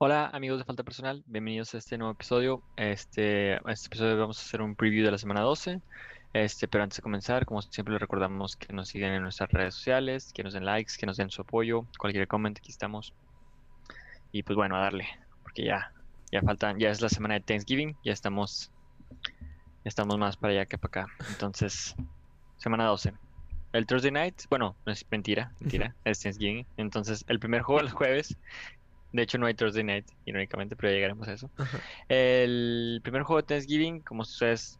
Hola amigos de Falta Personal, bienvenidos a este nuevo episodio. Este, este episodio vamos a hacer un preview de la semana 12. Este, pero antes de comenzar, como siempre les recordamos que nos sigan en nuestras redes sociales, que nos den likes, que nos den su apoyo, cualquier comentario aquí estamos. Y pues bueno, a darle, porque ya, ya faltan, ya es la semana de Thanksgiving, ya estamos, ya estamos más para allá que para acá. Entonces, semana 12. El Thursday night, bueno, no es mentira, mentira, es Thanksgiving. Entonces, el primer juego el jueves de hecho, no hay Thursday Night, irónicamente, pero ya llegaremos a eso. El primer juego de Thanksgiving, como ustedes,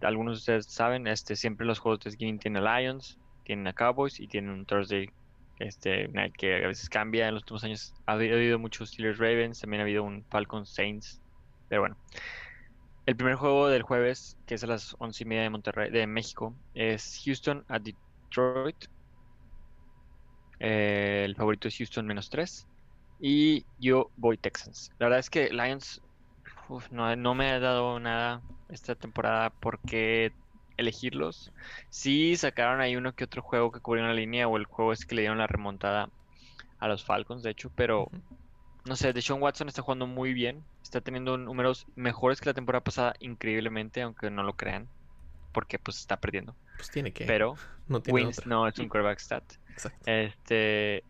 algunos de ustedes saben, este, siempre los juegos de Thanksgiving tienen a Lions, tienen a Cowboys y tienen un Thursday este, que a veces cambia. En los últimos años ha habido, ha habido muchos Steelers Ravens, también ha habido un Falcons Saints, pero bueno. El primer juego del jueves, que es a las once y media de Monterrey, de México, es Houston a Detroit. Eh, el favorito es Houston menos 3. Y yo voy Texans. La verdad es que Lions no, no me ha dado nada esta temporada por qué elegirlos. Sí sacaron ahí uno que otro juego que cubrió una línea o el juego es que le dieron la remontada a los Falcons, de hecho, pero no sé, Deshaun Watson está jugando muy bien. Está teniendo números mejores que la temporada pasada, increíblemente, aunque no lo crean, porque pues está perdiendo. Pues tiene que. Pero no tiene wins otra. no es un quarterback stat. Exacto. Este.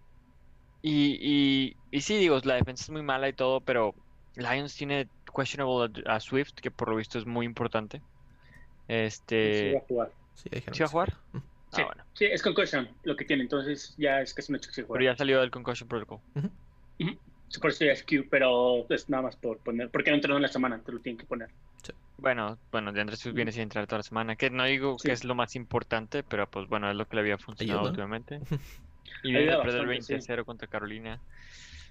Y, y, y sí, digo, la defensa es muy mala y todo, pero Lions tiene questionable a, a Swift, que por lo visto es muy importante. Sí va Este. a jugar. Sí, ¿Sí va a que jugar? Sí, Ah, bueno. sí, es concussion lo que tiene, entonces ya es casi un hecho que Pero juega. ya salió del Concussion Protocol. Sí, Por eso ya es Q, pero es nada más por poner, porque no entrenó en la semana, te lo tienen que poner. Bueno, bueno, de Andrés viene sin entrar toda la semana. Que no digo Sí. que es lo más importante, pero pues bueno, es lo que le había funcionado Ayuda. últimamente. Y viene de perder bastante, sí. 20-0 contra Carolina.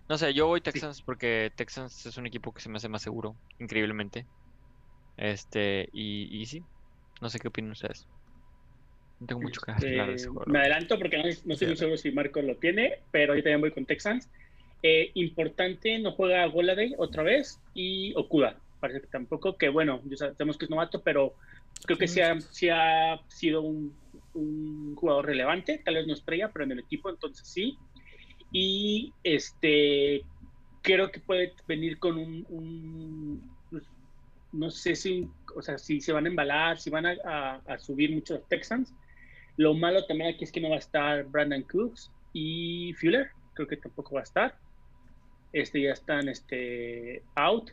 No sé, yo voy Texans porque Texans es un equipo que se me hace más seguro, increíblemente. Este, y, y sí, no sé qué opinan ustedes. No tengo mucho que hablar de ese juego. me adelanto porque no, no estoy muy seguro si Marco lo tiene, pero yo también voy con Texans. Eh, importante, no juega Goladay otra vez y Okuda. Parece que tampoco, que bueno, ya sabemos que es novato, pero creo que sí ha, sí ha sido un, un jugador relevante, tal vez no estrella, pero en el equipo, entonces sí. Y este, creo que puede venir con un, un- no sé si, o sea, si se van a embalar, si van a, a- subir mucho los Texans. Lo malo también aquí es que no va a estar Brandon Cooks y Fuller, creo que tampoco va a estar. Este ya están este, out.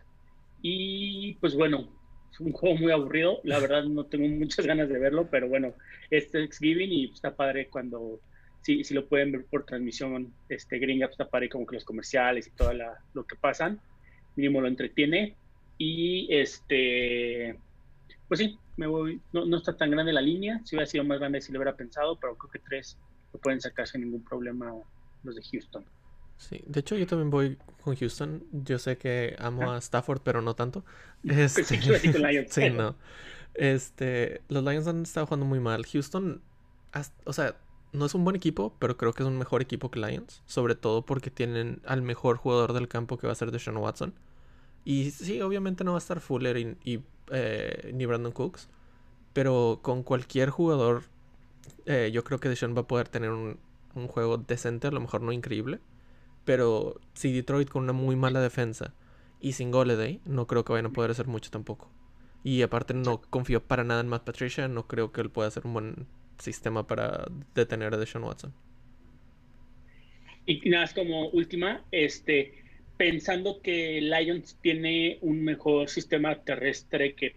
Y pues bueno, es un juego muy aburrido. La verdad no tengo muchas ganas de verlo, pero bueno, es Thanksgiving y está padre cuando, si, si lo pueden ver por transmisión este, gringa, pues está padre como que los comerciales y todo lo que pasan. Mínimo lo entretiene. Y este, pues sí, me voy. No, no está tan grande la línea. Si hubiera sido más grande, si lo hubiera pensado, pero creo que tres lo pueden sacar sin ningún problema los de Houston. Sí, de hecho yo también voy con Houston. Yo sé que amo Ah. a Stafford, pero no tanto. Con Lions. sí, no. Este, los Lions han estado jugando muy mal. Houston, o sea, no es un buen equipo, pero creo que es un mejor equipo que Lions. Sobre todo porque tienen al mejor jugador del campo que va a ser Deshaun Watson. Y sí, obviamente no va a estar Fuller y, y, eh, ni Brandon Cooks. Pero con cualquier jugador, eh, yo creo que Deshaun va a poder tener un, un juego decente, a lo mejor no increíble. Pero si Detroit con una muy mala defensa y sin Goleday, no creo que vayan a poder hacer mucho tampoco. Y aparte no confío para nada en Matt Patricia, no creo que él pueda hacer un buen sistema para detener a Deshaun Watson. Y nada más como última, este, pensando que Lions tiene un mejor sistema terrestre que,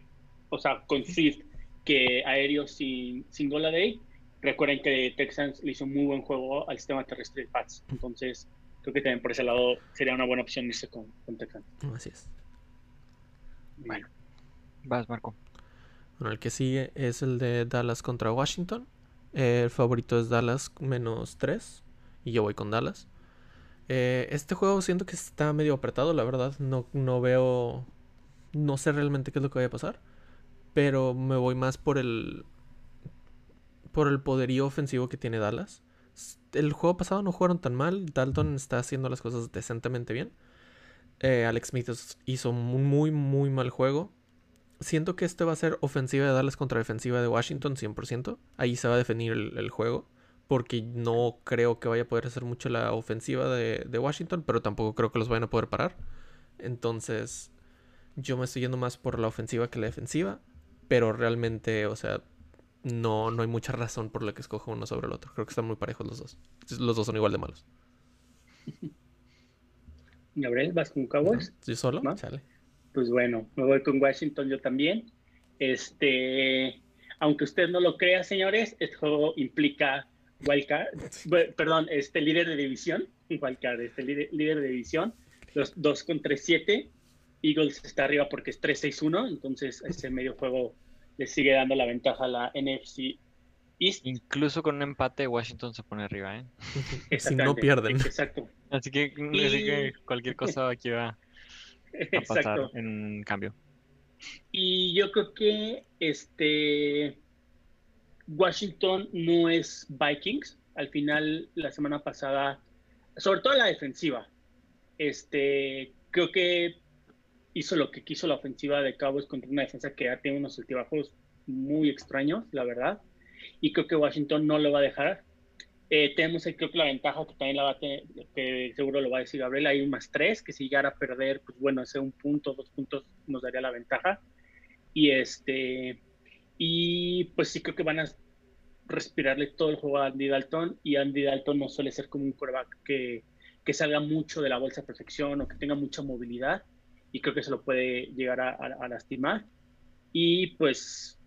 o sea, con Swift que aéreo sin, sin Goladay, recuerden que Texans le hizo un muy buen juego al sistema terrestre de Pats. Entonces, creo que también por ese lado sería una buena opción irse con, con Texans. Así es. Bueno, vas, Marco. Bueno, el que sigue es el de Dallas contra Washington. El favorito es Dallas menos 3. Y yo voy con Dallas. Eh, este juego siento que está medio apretado, la verdad. No, no veo. No sé realmente qué es lo que vaya a pasar. Pero me voy más por el. Por el poderío ofensivo que tiene Dallas. El juego pasado no jugaron tan mal. Dalton está haciendo las cosas decentemente bien. Eh, Alex Smith hizo un muy, muy mal juego. Siento que este va a ser ofensiva de Dallas contra defensiva de Washington 100%. Ahí se va a definir el, juego. Porque no creo que vaya a poder hacer mucho la ofensiva de, de, Washington. Pero tampoco creo que los vayan a poder parar. Entonces, yo me estoy yendo más por la ofensiva que la defensiva. Pero realmente, o sea, no, no hay mucha razón por la que escoja uno sobre el otro. Creo que están muy parejos los dos. Los dos son igual de malos. Gabriel, ¿vas con Cowboys? ¿Sí solo? Pues bueno, me voy con Washington yo también. Este, aunque usted no lo crea, señores, este juego implica wildcard, perdón, este líder de división, wildcard, este líder, líder de división, los dos con 3-7. Eagles está arriba porque es 3-6-1, entonces ese medio juego le sigue dando la ventaja a la NFC East. Incluso con un empate, Washington se pone arriba, ¿eh? si no pierden. Exacto. Así que, cualquier cosa aquí va a pasar en cambio. Y yo creo que este Washington no es Vikings. Al final, la semana pasada, sobre todo la defensiva, este, creo que hizo lo que quiso la ofensiva de Cowboys contra una defensa que ya tiene unos altibajos muy extraños, la verdad. Y creo que Washington no lo va a dejar. Eh, tenemos ahí creo que la ventaja que también la va a tener, que seguro lo va a decir Gabriel, hay un más tres, que si llegara a perder, pues bueno, ese un punto, dos puntos nos daría la ventaja. Y este, y pues sí creo que van a respirarle todo el juego a Andy Dalton, y Andy Dalton no suele ser como un quarterback que, que salga mucho de la bolsa de protección o que tenga mucha movilidad y creo que se lo puede llegar a, lastimar. Y pues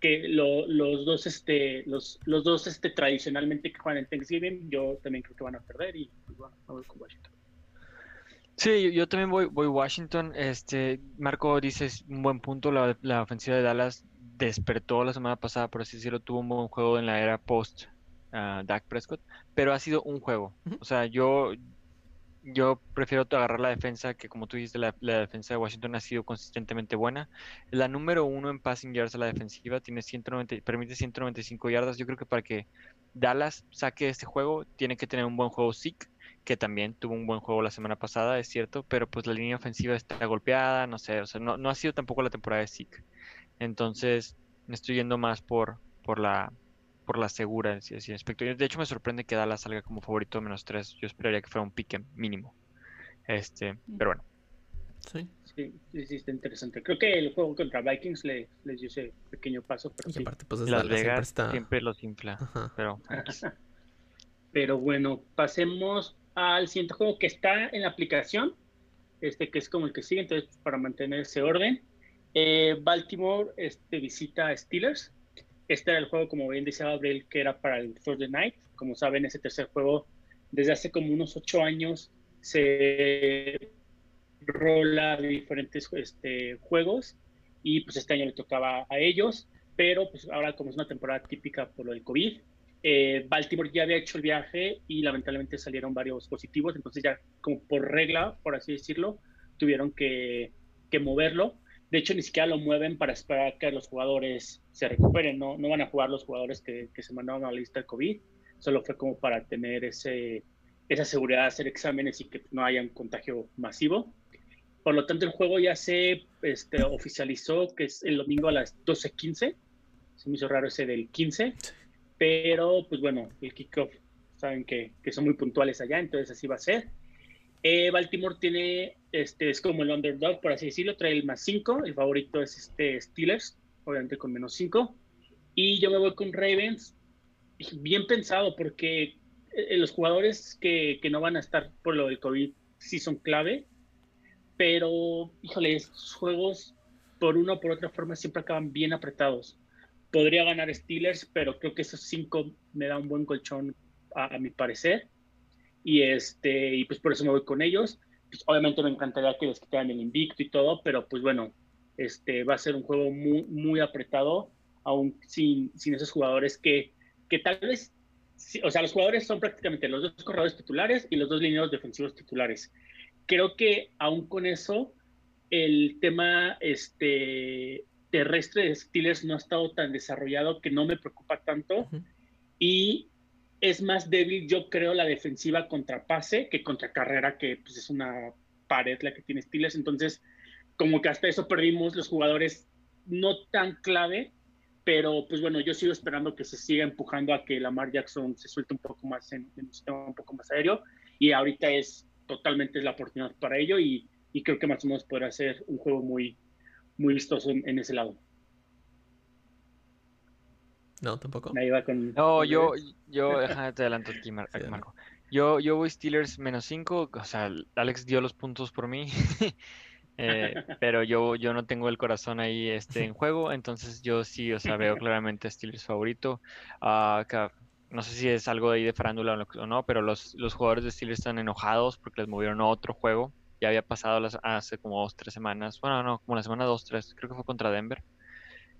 que los dos este los, los dos este tradicionalmente que juegan en Thanksgiving yo también creo que van a perder y pues bueno voy con Washington sí yo, también voy voy Washington este Marco dices un buen punto la, la, ofensiva de Dallas despertó la semana pasada por así decirlo tuvo un buen juego en la era post uh, Dak Prescott pero ha sido un juego o sea yo yo prefiero agarrar la defensa, que como tú dijiste, la, defensa de Washington ha sido consistentemente buena. La número uno en passing yards a la defensiva tiene 190, permite 195 yardas. Yo creo que para que Dallas saque este juego, tiene que tener un buen juego Zeke, que también tuvo un buen juego la semana pasada, es cierto, pero pues la línea ofensiva está golpeada, no sé, o sea, no, no ha sido tampoco la temporada de Zeke. Entonces, me estoy yendo más por, por la por la segura aspecto. De hecho, me sorprende que Dallas salga como favorito menos 3. Yo esperaría que fuera un pique mínimo. Este, pero bueno. Sí. Sí, sí, está interesante. Creo que el juego contra Vikings les, les dio ese pequeño paso. Pero sí. aparte, pues Las Vegas siempre, los infla. Pero, pero bueno, pasemos al siguiente juego que está en la aplicación. Este que es como el que sigue, entonces para mantener ese orden. Eh, Baltimore este, visita a Steelers. Este era el juego, como bien decía Gabriel, que era para el Thursday Night. Como saben, ese tercer juego, desde hace como unos ocho años, se rola diferentes este, juegos y pues este año le tocaba a ellos, pero pues ahora como es una temporada típica por lo del COVID, eh, Baltimore ya había hecho el viaje y lamentablemente salieron varios positivos, entonces ya como por regla, por así decirlo, tuvieron que, que moverlo de hecho, ni siquiera lo mueven para esperar que los jugadores se recuperen. No, no van a jugar los jugadores que, que se mandaron a la lista de COVID. Solo fue como para tener ese, esa seguridad de hacer exámenes y que no haya un contagio masivo. Por lo tanto, el juego ya se este, oficializó, que es el domingo a las 12.15. Se me hizo raro ese del 15. Pero, pues bueno, el kickoff, saben que, que son muy puntuales allá, entonces así va a ser. Eh, Baltimore tiene, este, es como el underdog, por así decirlo, trae el más 5, el favorito es este Steelers, obviamente con menos 5. Y yo me voy con Ravens, bien pensado, porque eh, los jugadores que, que, no van a estar por lo del COVID sí son clave, pero, híjole, estos juegos, por una o por otra forma, siempre acaban bien apretados. Podría ganar Steelers, pero creo que esos 5 me da un buen colchón, a mi parecer y este y pues por eso me voy con ellos. Pues obviamente me encantaría que les quitaran el invicto y todo, pero pues bueno, este va a ser un juego muy muy apretado, aún sin, sin esos jugadores que, que tal vez, o sea, los jugadores son prácticamente los dos corredores titulares y los dos lineados defensivos titulares. Creo que aún con eso, el tema este, terrestre de Steelers no ha estado tan desarrollado que no me preocupa tanto. Y es más débil, yo creo, la defensiva contra pase que contra carrera, que pues, es una pared la que tiene Steelers, entonces como que hasta eso perdimos los jugadores no tan clave, pero pues bueno, yo sigo esperando que se siga empujando a que Lamar Jackson se suelte un poco más en, un sistema un poco más aéreo y ahorita es totalmente la oportunidad para ello y, y creo que más o menos podrá ser un juego muy, muy vistoso en, en ese lado. No, tampoco. Ahí va con, No, yo, yo, déjame te adelanto aquí, Mar- Sí, Marco. Yo, yo voy Steelers menos 5, o sea, Alex dio los puntos por mí, eh, pero yo, yo no tengo el corazón ahí este, en juego, entonces yo sí, o sea, veo claramente Steelers favorito. Ca- no sé si es algo de ahí de farándula o lo- o no, pero los, los jugadores de Steelers están enojados porque les movieron a otro juego. Ya había pasado las, hace como dos, tres semanas, bueno, no, como la semana dos, tres, creo que fue contra Denver.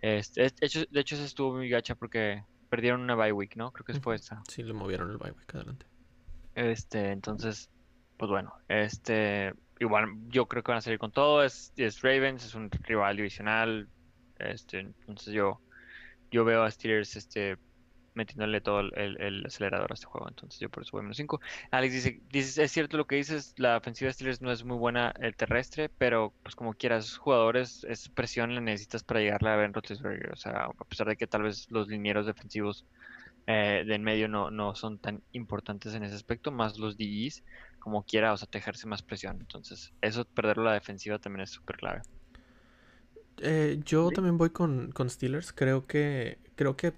Este, de hecho, de hecho, esa estuvo muy gacha porque perdieron una bye week, ¿no? Creo que fue esa. Sí, le movieron el bye week adelante. Este, entonces, pues bueno, este, igual yo creo que van a salir con todo. Es, es Ravens, es un rival divisional. Este, entonces yo, yo veo a Steelers, este, metiéndole todo el, el- el acelerador a este juego. Entonces yo por eso voy menos 5. Alex dice, dices, es cierto lo que dices, la ofensiva de Steelers no es muy buena el terrestre, pero pues como quieras, jugadores, es presión la necesitas para llegarle a Ben Roethlisberger. O sea, a pesar de que tal vez los linieros defensivos eh, de en medio no, no son tan importantes en ese aspecto, más los DEs, como quiera, o sea, te ejerce más presión. Entonces, eso, perderlo a la defensiva también es súper clave. Eh, yo también voy con, con Steelers. Creo que. Creo que.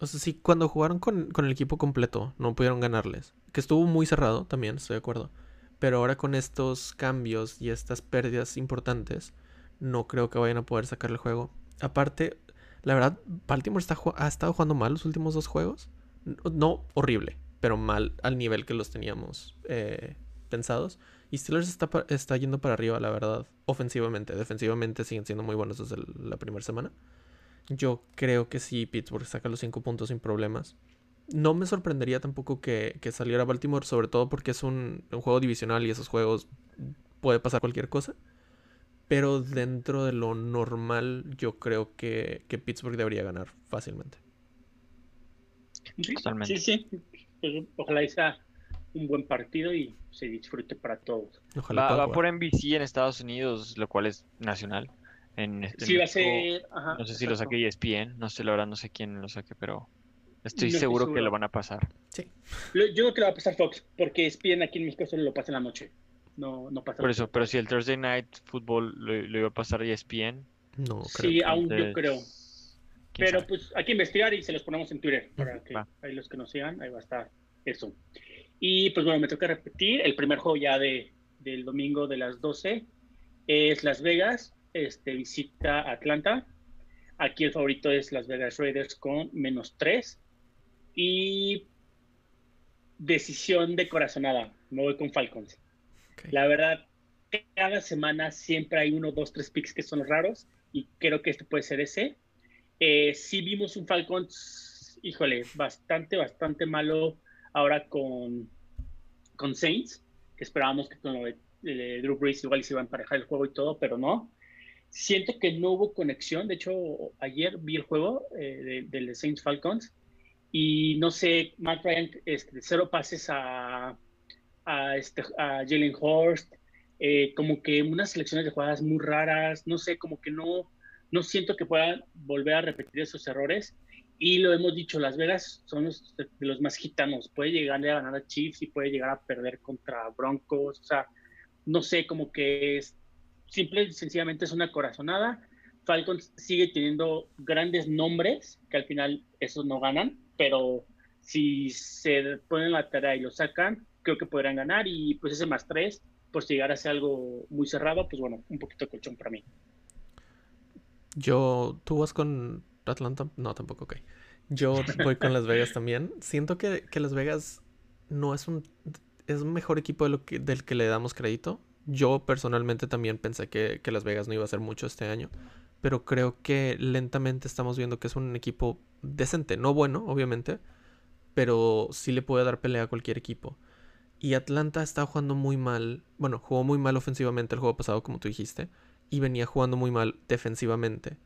O sea, sí, cuando jugaron con, con el equipo completo, no pudieron ganarles. Que estuvo muy cerrado también, estoy de acuerdo. Pero ahora con estos cambios y estas pérdidas importantes, no creo que vayan a poder sacar el juego. Aparte, la verdad, Baltimore está, ha estado jugando mal los últimos dos juegos. No, horrible, pero mal al nivel que los teníamos eh, pensados. Y Steelers está, está yendo para arriba, la verdad, ofensivamente. Defensivamente siguen siendo muy buenos desde la primera semana. Yo creo que sí, Pittsburgh saca los cinco puntos sin problemas. No me sorprendería tampoco que, que saliera Baltimore, sobre todo porque es un, un juego divisional y esos juegos puede pasar cualquier cosa. Pero dentro de lo normal, yo creo que, que Pittsburgh debería ganar fácilmente. Sí, Totalmente. Sí, sí. Pues, ojalá sea un buen partido y se disfrute para todos. Ojalá Va, va jugar. por NBC en Estados Unidos, lo cual es nacional. En, en Sí, va a ser. ajá, no sé si lo saque ESPN, no sé, la verdad, no sé quién lo saque, pero estoy No seguro que lo van a pasar. Sí. Lo- Yo creo que lo va a pasar Fox, porque ESPN aquí en México solo lo pasa en la noche. No, no pasa Por eso, pero si el Thursday Night Football lo, lo iba a pasar E ESPN, No, creo Sí, que- aún yo entonces, creo. quién Pero sabe. pues hay que investigar y se los ponemos en Twitter para que va. ahí los que nos sigan, ahí va a estar eso. Y pues bueno, me toca repetir, el primer juego ya de, del domingo de las 12 es Las Vegas, este visita Atlanta. Aquí el favorito es Las Vegas Raiders con menos 3. Y decisión de corazonada, me voy con Falcons. La verdad, cada semana siempre hay uno, dos, tres picks que son los raros y creo que este puede ser ese. Eh, sí vimos un Falcons, híjole, bastante, bastante malo ahora con, con Saints, que esperábamos que con lo de, de Drew Brees igual se iba a emparejar el juego y todo, pero no. Siento que no hubo conexión, de hecho ayer vi el juego eh, de- del de Saints Falcons y no sé, Matt Ryan, este, cero pases a, a, este, a Jalen Hurst, eh, como que unas selecciones de jugadas muy raras, no sé, como que no, no siento que puedan volver a repetir esos errores. Y lo hemos dicho, Las Vegas son los, de los más gitanos, puede llegar a ganar a Chiefs y puede llegar a perder contra Broncos, o sea, no sé, como que es simple y sencillamente es una corazonada. Falcons sigue teniendo grandes nombres, que al final esos no ganan, pero si se ponen la tarea y lo sacan, creo que podrán ganar y pues ese más tres, por si llegara a ser algo muy cerrado, pues bueno, un poquito de colchón para mí. Yo, ¿tú vas con Atlanta? No, tampoco, ok. Yo voy con Las Vegas también. Siento que, que Las Vegas no es un... Es un mejor equipo de lo que, del que le damos crédito. Yo personalmente también pensé que, que Las Vegas no iba a ser mucho este año. Pero creo que lentamente estamos viendo que es un equipo decente. No bueno, obviamente. Pero sí le puede dar pelea a cualquier equipo. Y Atlanta está jugando muy mal. Bueno, jugó muy mal ofensivamente el juego pasado, como tú dijiste. Y venía jugando muy mal defensivamente.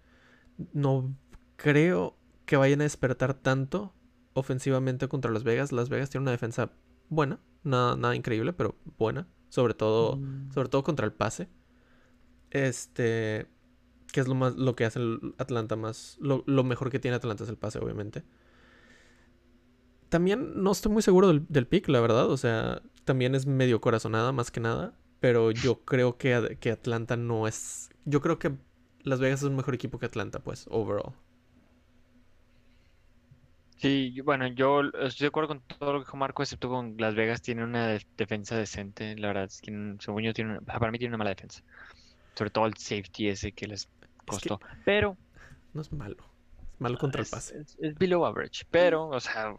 No creo que vayan a despertar tanto ofensivamente contra Las Vegas. Las Vegas tiene una defensa buena. Nada, nada increíble, pero buena. Sobre todo, Mm. sobre todo contra el pase. Este, que es lo más, lo que hace el Atlanta más, lo, lo mejor que tiene Atlanta es el pase, obviamente. También no estoy muy seguro del, del pick, la verdad, o sea, también es medio corazonada más que nada, pero yo creo que, que Atlanta no es, yo creo que Las Vegas es un mejor equipo que Atlanta, pues, overall. Sí, yo- bueno, yo estoy de acuerdo con todo lo que dijo Marco, excepto con Las Vegas tiene una de- defensa decente, la verdad, es que mm, según yo tiene, una- para mí tiene una mala defensa, sobre todo el safety ese que les costó, pero No es malo, es malo contra el es, pase. es- es below average, pero, o sea,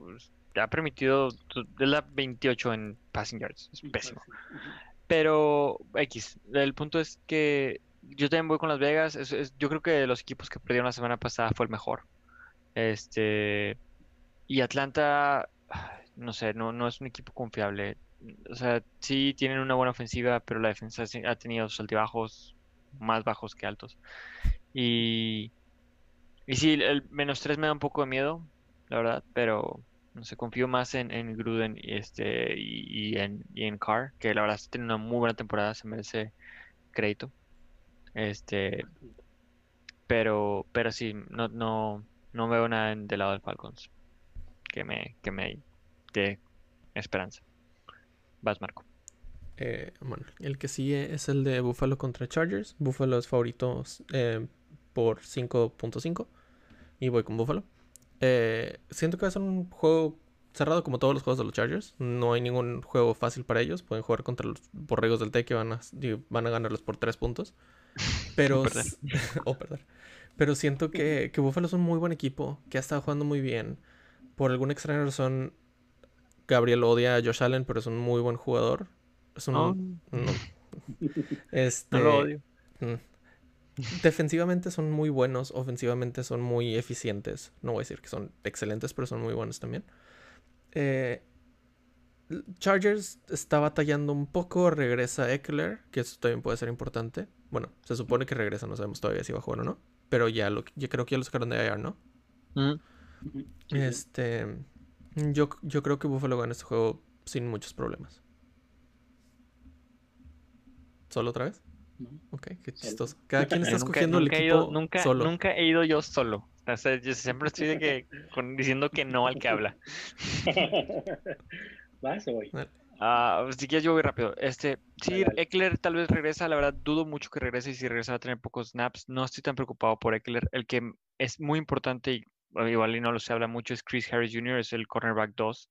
ha permitido, es la 28 en passing yards, es pésimo. Pero X, el punto es que yo también voy con Las Vegas. es- es- yo creo que de los equipos que perdieron la semana pasada fue el mejor. Este y Atlanta, no sé, no, no es un equipo confiable. O sea, sí tienen una buena ofensiva, pero la defensa ha tenido sus altibajos más bajos que altos. Y, y sí, el menos 3 me da un poco de miedo, la verdad, pero no sé, confío más en, en Gruden y, este, y, en, y en Carr, que la verdad está una muy buena temporada, se merece crédito. Este, pero, pero sí, no, no, no veo nada del lado del Falcons que me, que me dé esperanza. Vas, Marco. Eh, bueno, el que sigue es el de Buffalo contra Chargers. Buffalo es favorito eh, por 5.5 y voy con Buffalo. Eh, siento que va a ser un juego cerrado como todos los juegos de los Chargers. No hay ningún juego fácil para ellos. Pueden jugar contra los borregos del T que van a, van a ganarlos por 3 puntos. Pero, perder. s- o perder. Pero siento que, que Buffalo es un muy buen equipo, que ha estado jugando muy bien. Por alguna extraña razón, Gabriel odia a Josh Allen, pero es un muy buen jugador. Es un, No, no. Este, no lo odio. mm. Defensivamente son muy buenos, ofensivamente son muy eficientes. No voy a decir que son excelentes, pero son muy buenos también. Eh, Chargers está batallando un poco, regresa Eckler, que eso también puede ser importante. Bueno, se supone que regresa, no sabemos todavía si va a jugar o no. Pero ya lo, yo creo que ya lo sacaron de IR, ¿no? Mm. Este, yo, yo creo que Buffalo gana este juego sin muchos problemas. ¿Solo otra vez? ¿no? Ok, qué chistoso. Cada quien está escogiendo el nunca equipo ido, nunca, solo. nunca he ido yo solo. O sea, yo siempre estoy de que, con- diciendo que no al que habla. ¿Vas o voy? Ah, si quieres yo voy rápido. Este, sí. Eckler tal vez regresa, la verdad dudo mucho que regrese y si regresa va a tener pocos snaps. No estoy tan preocupado por Eckler. El que es muy importante y igual y no lo se habla mucho es Chris Harris Jr., es el cornerback 2.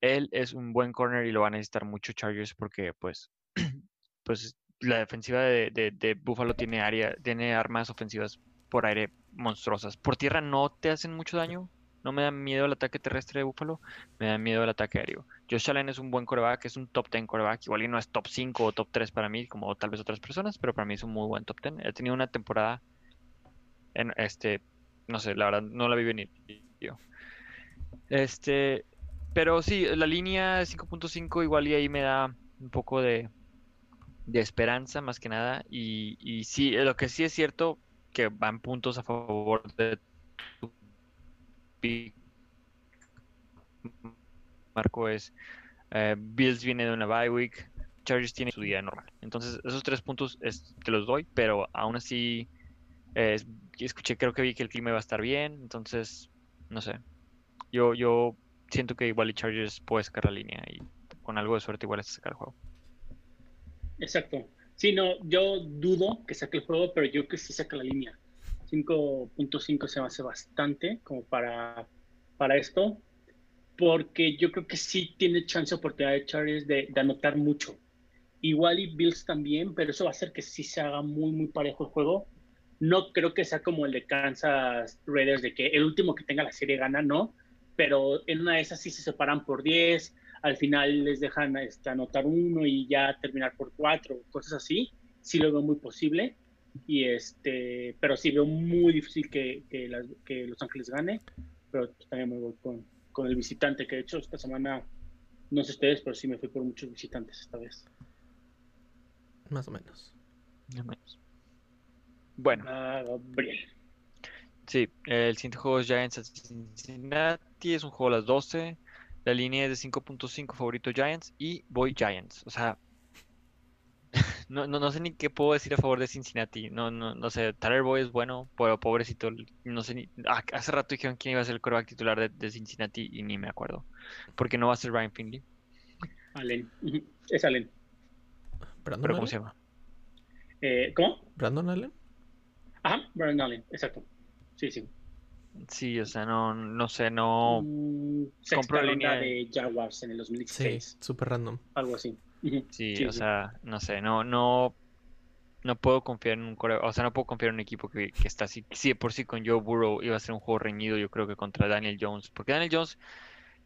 Él es un buen corner y lo va a necesitar mucho Chargers porque pues, pues la defensiva de, de, Buffalo tiene área, tiene armas ofensivas por aire monstruosas. Por tierra no te hacen mucho daño. No me da miedo el ataque terrestre de Buffalo, me da miedo el ataque aéreo. Josh Allen es un buen coreback, es un top 10 coreback. Igual y no es top 5 o top 3 para mí, como tal vez otras personas, pero para mí es un muy buen top 10. He tenido una temporada en este, no sé, la verdad no la vi venir yo. Este, pero sí, la línea 5.5 igual y ahí me da un poco de, de esperanza más que nada. Y, y sí, lo que sí es cierto que van puntos a favor de tu Marco es eh, Bills viene de una bye week, Chargers tiene su día normal. Entonces, esos tres puntos es- te los doy, pero aún así eh, es- escuché, creo que vi que el clima iba a estar bien, entonces, no sé. Yo, yo siento que igual y Chargers puede sacar la línea y con algo de suerte igual es sacar el juego. Exacto. Sí, no, yo dudo que saque el juego, pero yo creo que sí saca la línea. 5.5 se me hace bastante como para, para esto, porque yo creo que sí tiene chance oportunidad de Chargers de, de anotar mucho. Igual y Bills también, pero eso va a hacer que sí se haga muy, muy parejo el juego. No creo que sea como el de Kansas Raiders, de que el último que tenga la serie gana, no, pero en una de esas sí se separan por 10, al final les dejan este, anotar uno y ya terminar por cuatro, cosas así, sí lo veo muy posible. Y este, pero sí veo muy difícil que, que, las- que Los Ángeles gane, pero también me voy con, con el visitante, que de hecho esta semana, no sé ustedes, pero sí me fui por muchos visitantes esta vez. Más o menos. No menos. Bueno, Ah, sí, el siguiente juego es Giants at Cincinnati, es un juego a las 12. La línea es de 5.5 favorito Giants y voy Giants. O sea, No, no, no sé ni qué puedo decir a favor de Cincinnati. No, no, no sé. Tyler Boy es bueno, pero pobrecito. No sé ni. ah, hace rato dijeron quién iba a ser el coreback titular de, de Cincinnati y ni me acuerdo. Porque no va a ser Ryan Finley. Allen. Es Allen. ¿Brandon Pero ¿cómo Allen? se llama? Eh, ¿Cómo? ¿Brandon Allen? Ajá, Brandon Allen, exacto. Sí, sí. Sí, o sea, no, no sé, no. Mm, sexta compro ronda línea de Jaguars en el Sí, 2016. súper random. Algo así. Sí, sí, o sí. sea, no sé, no, no. No puedo confiar en un core, o sea, no puedo confiar en un equipo que, que está así. Si de por sí con Joe Burrow iba a ser un juego reñido, yo creo que contra Daniel Jones. Porque Daniel Jones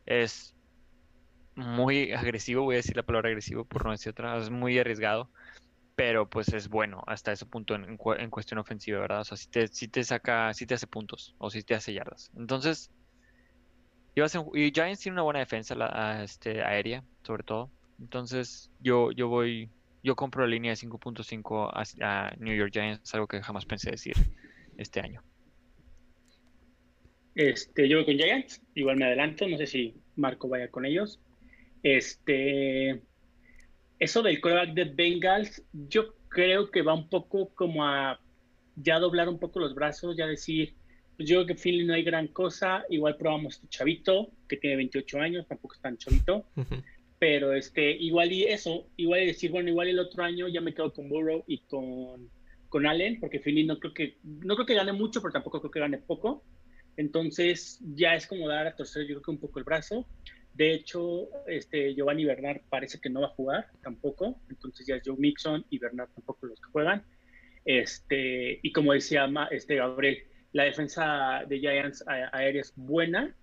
es muy agresivo, voy a decir la palabra agresivo por no decir otra, es muy arriesgado, pero pues es bueno hasta ese punto en, en cu- en cuestión ofensiva, ¿verdad? O sea, si te, si te saca, si te hace puntos o si te hace yardas. Entonces, un- y Giants tiene una buena defensa este, aérea, sobre todo. Entonces, yo, yo voy, yo compro la línea de 5.5 a, a New York Giants, algo que jamás pensé decir este año. Este, yo voy con Giants, igual me adelanto, no sé si Marco vaya con ellos. Este, eso del coreback de Bengals, yo creo que va un poco como a ya doblar un poco los brazos, ya decir, pues yo creo que Philly no hay gran cosa, igual probamos este chavito que tiene 28 años, tampoco es tan chavito, Ujú. pero este, igual y eso, igual y decir, bueno, igual el otro año ya me quedo con Burrow y con, con Allen, porque Philly no creo que, no creo que gane mucho, pero tampoco creo que gane poco. Entonces ya es como dar a torcer yo creo que un poco el brazo. De hecho, este, Giovanni Bernard parece que no va a jugar tampoco. Entonces ya es Joe Mixon y Bernard tampoco los que juegan. Este, y como decía este, Gabriel, la defensa de Giants aérea es buena.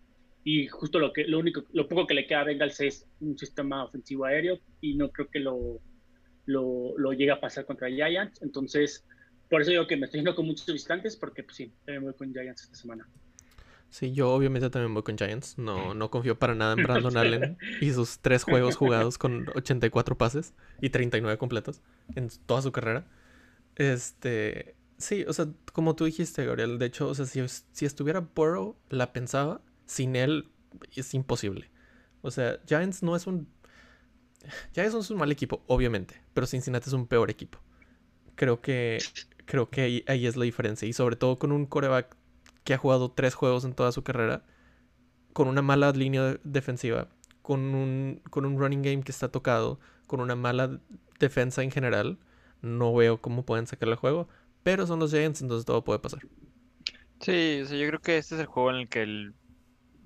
Y justo lo, que, lo, único, lo poco que le queda a Bengals es un sistema ofensivo aéreo. Y no creo que lo, lo, lo llegue a pasar contra Giants. Entonces, por eso digo que me estoy yendo con muchos visitantes, porque pues sí, también voy con Giants esta semana. Sí, yo obviamente también voy con Giants. No, no confío para nada en Brandon Allen y sus tres juegos jugados con 84 pases y 39 completos en toda su carrera. Este, sí, o sea, como tú dijiste, Gabriel, de hecho, o sea, si, si estuviera Burrow, la pensaba, sin él es imposible. O sea, Giants no es un... Giants no es un mal equipo, obviamente, pero Cincinnati es un peor equipo. Creo que, creo que ahí, ahí es la diferencia y sobre todo con un coreback que ha jugado tres juegos en toda su carrera, con una mala línea de- defensiva, con un, con un running game que está tocado, con una mala defensa en general, no veo cómo pueden sacar el juego, pero son los Giants, entonces todo puede pasar. Sí, o sea, yo creo que este es el juego en el que el,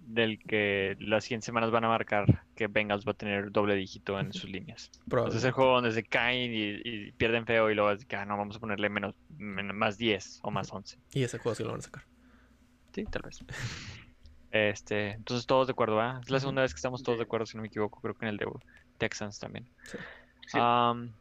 del que las 100 semanas van a marcar que Bengals va a tener doble dígito en sus líneas. Sea, es el juego donde se caen y, y pierden feo y luego es que, ah, no, vamos a ponerle menos, men- más 10 o más 11. Y ese juego sí lo van a sacar. Sí, tal vez. Este, entonces todos de acuerdo, ¿ah? Es la segunda vez que estamos todos de acuerdo, si no me equivoco, creo que en el de Texans también. Sí. Sí. Am,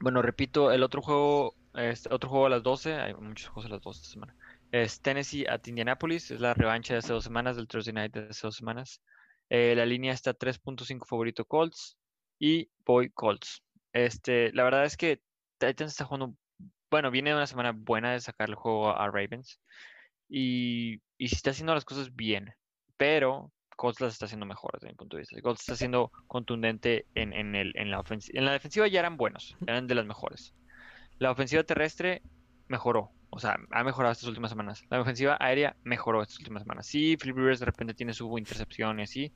bueno, repito, el otro juego, este, otro juego a las 12, hay muchos juegos a las 12 esta semana. Es Tennessee at Indianapolis, es la revancha de hace dos semanas, del Thursday Night de hace dos semanas. Eh, la línea está 3.5 favorito Colts y voy Colts. Este, la verdad es que Titans está jugando, bueno, viene de una semana buena de sacar el juego a Ravens y, y sí está haciendo las cosas bien, pero Colts las está haciendo mejor desde mi punto de vista. Colts está siendo contundente en, en, el, en, la ofensiva. En la defensiva ya eran buenos, eran de las mejores. La ofensiva terrestre mejoró, o sea, ha mejorado estas últimas semanas. La ofensiva aérea mejoró estas últimas semanas. Sí, Philip Rivers de repente tiene su intercepción y así,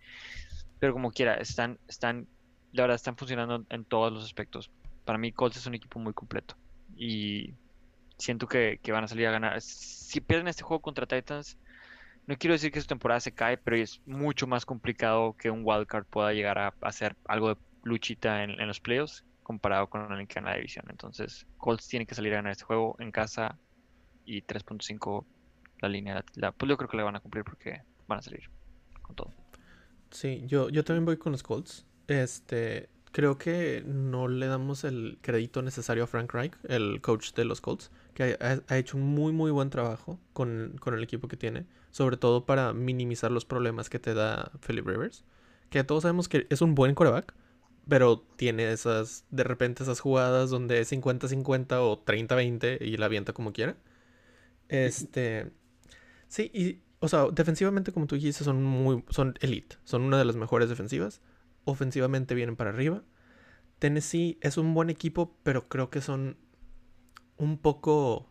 pero como quiera, están, están, la verdad, están funcionando en todos los aspectos. Para mí, Colts es un equipo muy completo y siento que, que van a salir a ganar. Si pierden este juego contra Titans, no quiero decir que su temporada se cae, pero es mucho más complicado que un wildcard pueda llegar a hacer algo de luchita en, en los playoffs comparado con el que gana la división. Entonces, Colts tiene que salir a ganar este juego en casa y 3.5 la línea, la, pues yo creo que la van a cumplir porque van a salir con todo. Sí, yo, yo también voy con los Colts. Este, creo que no le damos el crédito necesario a Frank Reich, el coach de los Colts, que ha, hecho un muy muy buen trabajo con, con el equipo que tiene, sobre todo para minimizar los problemas que te da Philip Rivers, que todos sabemos que es un buen coreback, pero tiene esas, de repente esas jugadas donde es 50-50 o 30-20 y la avienta como quiera. Este, sí, y, o sea, defensivamente, como tú dijiste, son muy, son elite, son una de las mejores defensivas. Ofensivamente vienen para arriba. Tennessee es un buen equipo, pero creo que son un poco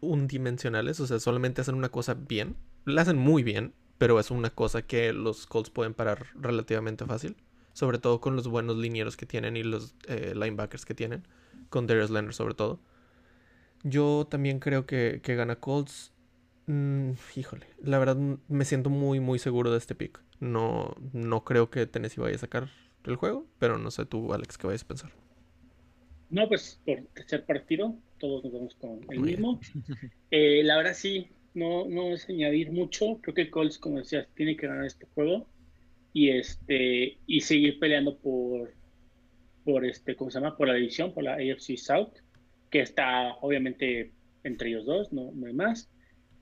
unidimensionales, o sea, solamente hacen una cosa bien, la hacen muy bien, pero es una cosa que los Colts pueden parar relativamente fácil, sobre todo con los buenos linieros que tienen y los eh, linebackers que tienen, con Darius Leonard sobre todo. Yo también creo que, que gana Colts. Mm, híjole, la verdad me siento muy, muy seguro de este pick. No, no creo que Tennessee vaya a sacar el juego, pero no sé tú, Alex, qué vayas a pensar. No, pues por tercer partido, todos nos vamos con el mismo. Eh, la verdad sí, no, no es añadir mucho. Creo que Colts, como decías, tiene que ganar este juego y este y seguir peleando por por este, ¿cómo se llama? Por la división, por la AFC South, que está obviamente entre ellos dos, no, no hay más.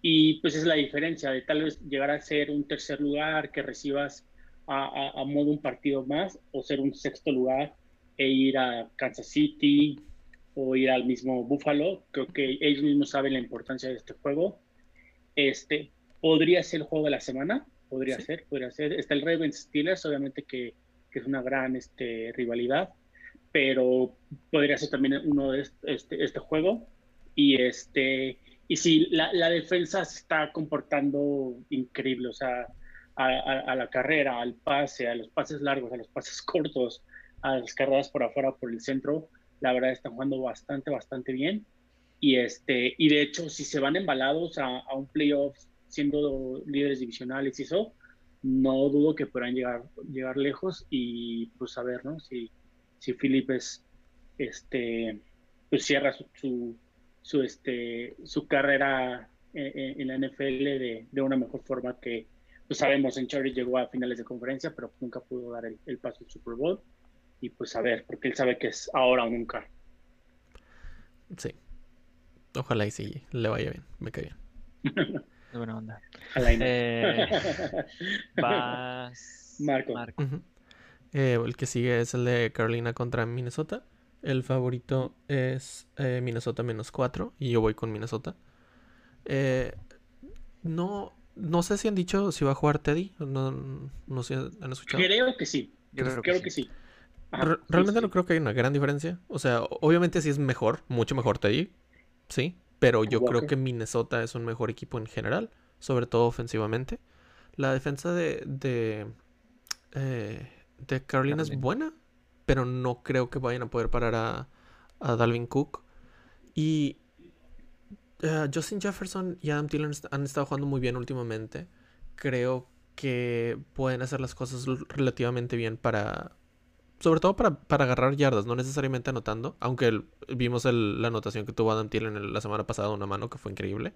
Y pues es la diferencia de tal vez llegar a ser un tercer lugar que recibas a, a, modo un partido más o ser un sexto lugar e ir a Kansas City o ir al mismo Buffalo. Creo que ellos mismos saben la importancia de este juego. Este podría ser el juego de la semana, podría ser, podría ser. Está el Ravens Steelers, obviamente que, que es una gran este, rivalidad, pero podría ser también uno de este, este juego. Y este y sí, la, la, defensa se está comportando increíble, o sea, a, a, a, la carrera, al pase, a los pases largos, a los pases cortos, a las carreras por afuera, por el centro, la verdad están jugando bastante, bastante bien. Y, este, y de hecho, si se van embalados a, a un playoff siendo líderes divisionales y eso, no dudo que puedan llegar, llegar lejos y pues a ver, ¿no? Si, si Philip es, este, pues cierra su, su su, este, su carrera en, en la NFL de, de, una mejor forma que pues sabemos en Cherry llegó a finales de conferencia pero nunca pudo dar el, el, paso al Super Bowl. Y pues a ver porque él sabe que es ahora o nunca. Sí. Ojalá y sí le vaya bien me cae bien. De buena onda. Eh, vas Marco, Marco. Uh -huh. eh, el que sigue es el de Carolina contra Minnesota el favorito es eh, Minnesota menos 4 y yo voy con Minnesota. Eh, no, no sé si han dicho si va a jugar Teddy. No, no sé, ¿han escuchado? Creo que sí. Yo creo, creo que, que, sí. sí. Ajá, Realmente sí, no creo que haya una gran diferencia. O sea, obviamente sí es mejor, mucho mejor Teddy. Sí. Pero yo creo que Minnesota es un mejor equipo en general, sobre todo ofensivamente. La defensa de, de, eh, de Carolina es buena, pero no creo que vayan a poder parar a, a Dalvin Cook. Y uh, Justin Jefferson y Adam Thielen han estado jugando muy bien últimamente. Creo que pueden hacer las cosas relativamente bien para... Sobre todo para, para agarrar yardas, no necesariamente anotando. Aunque el, vimos el, la anotación que tuvo Adam Thielen la semana pasada, una mano que fue increíble.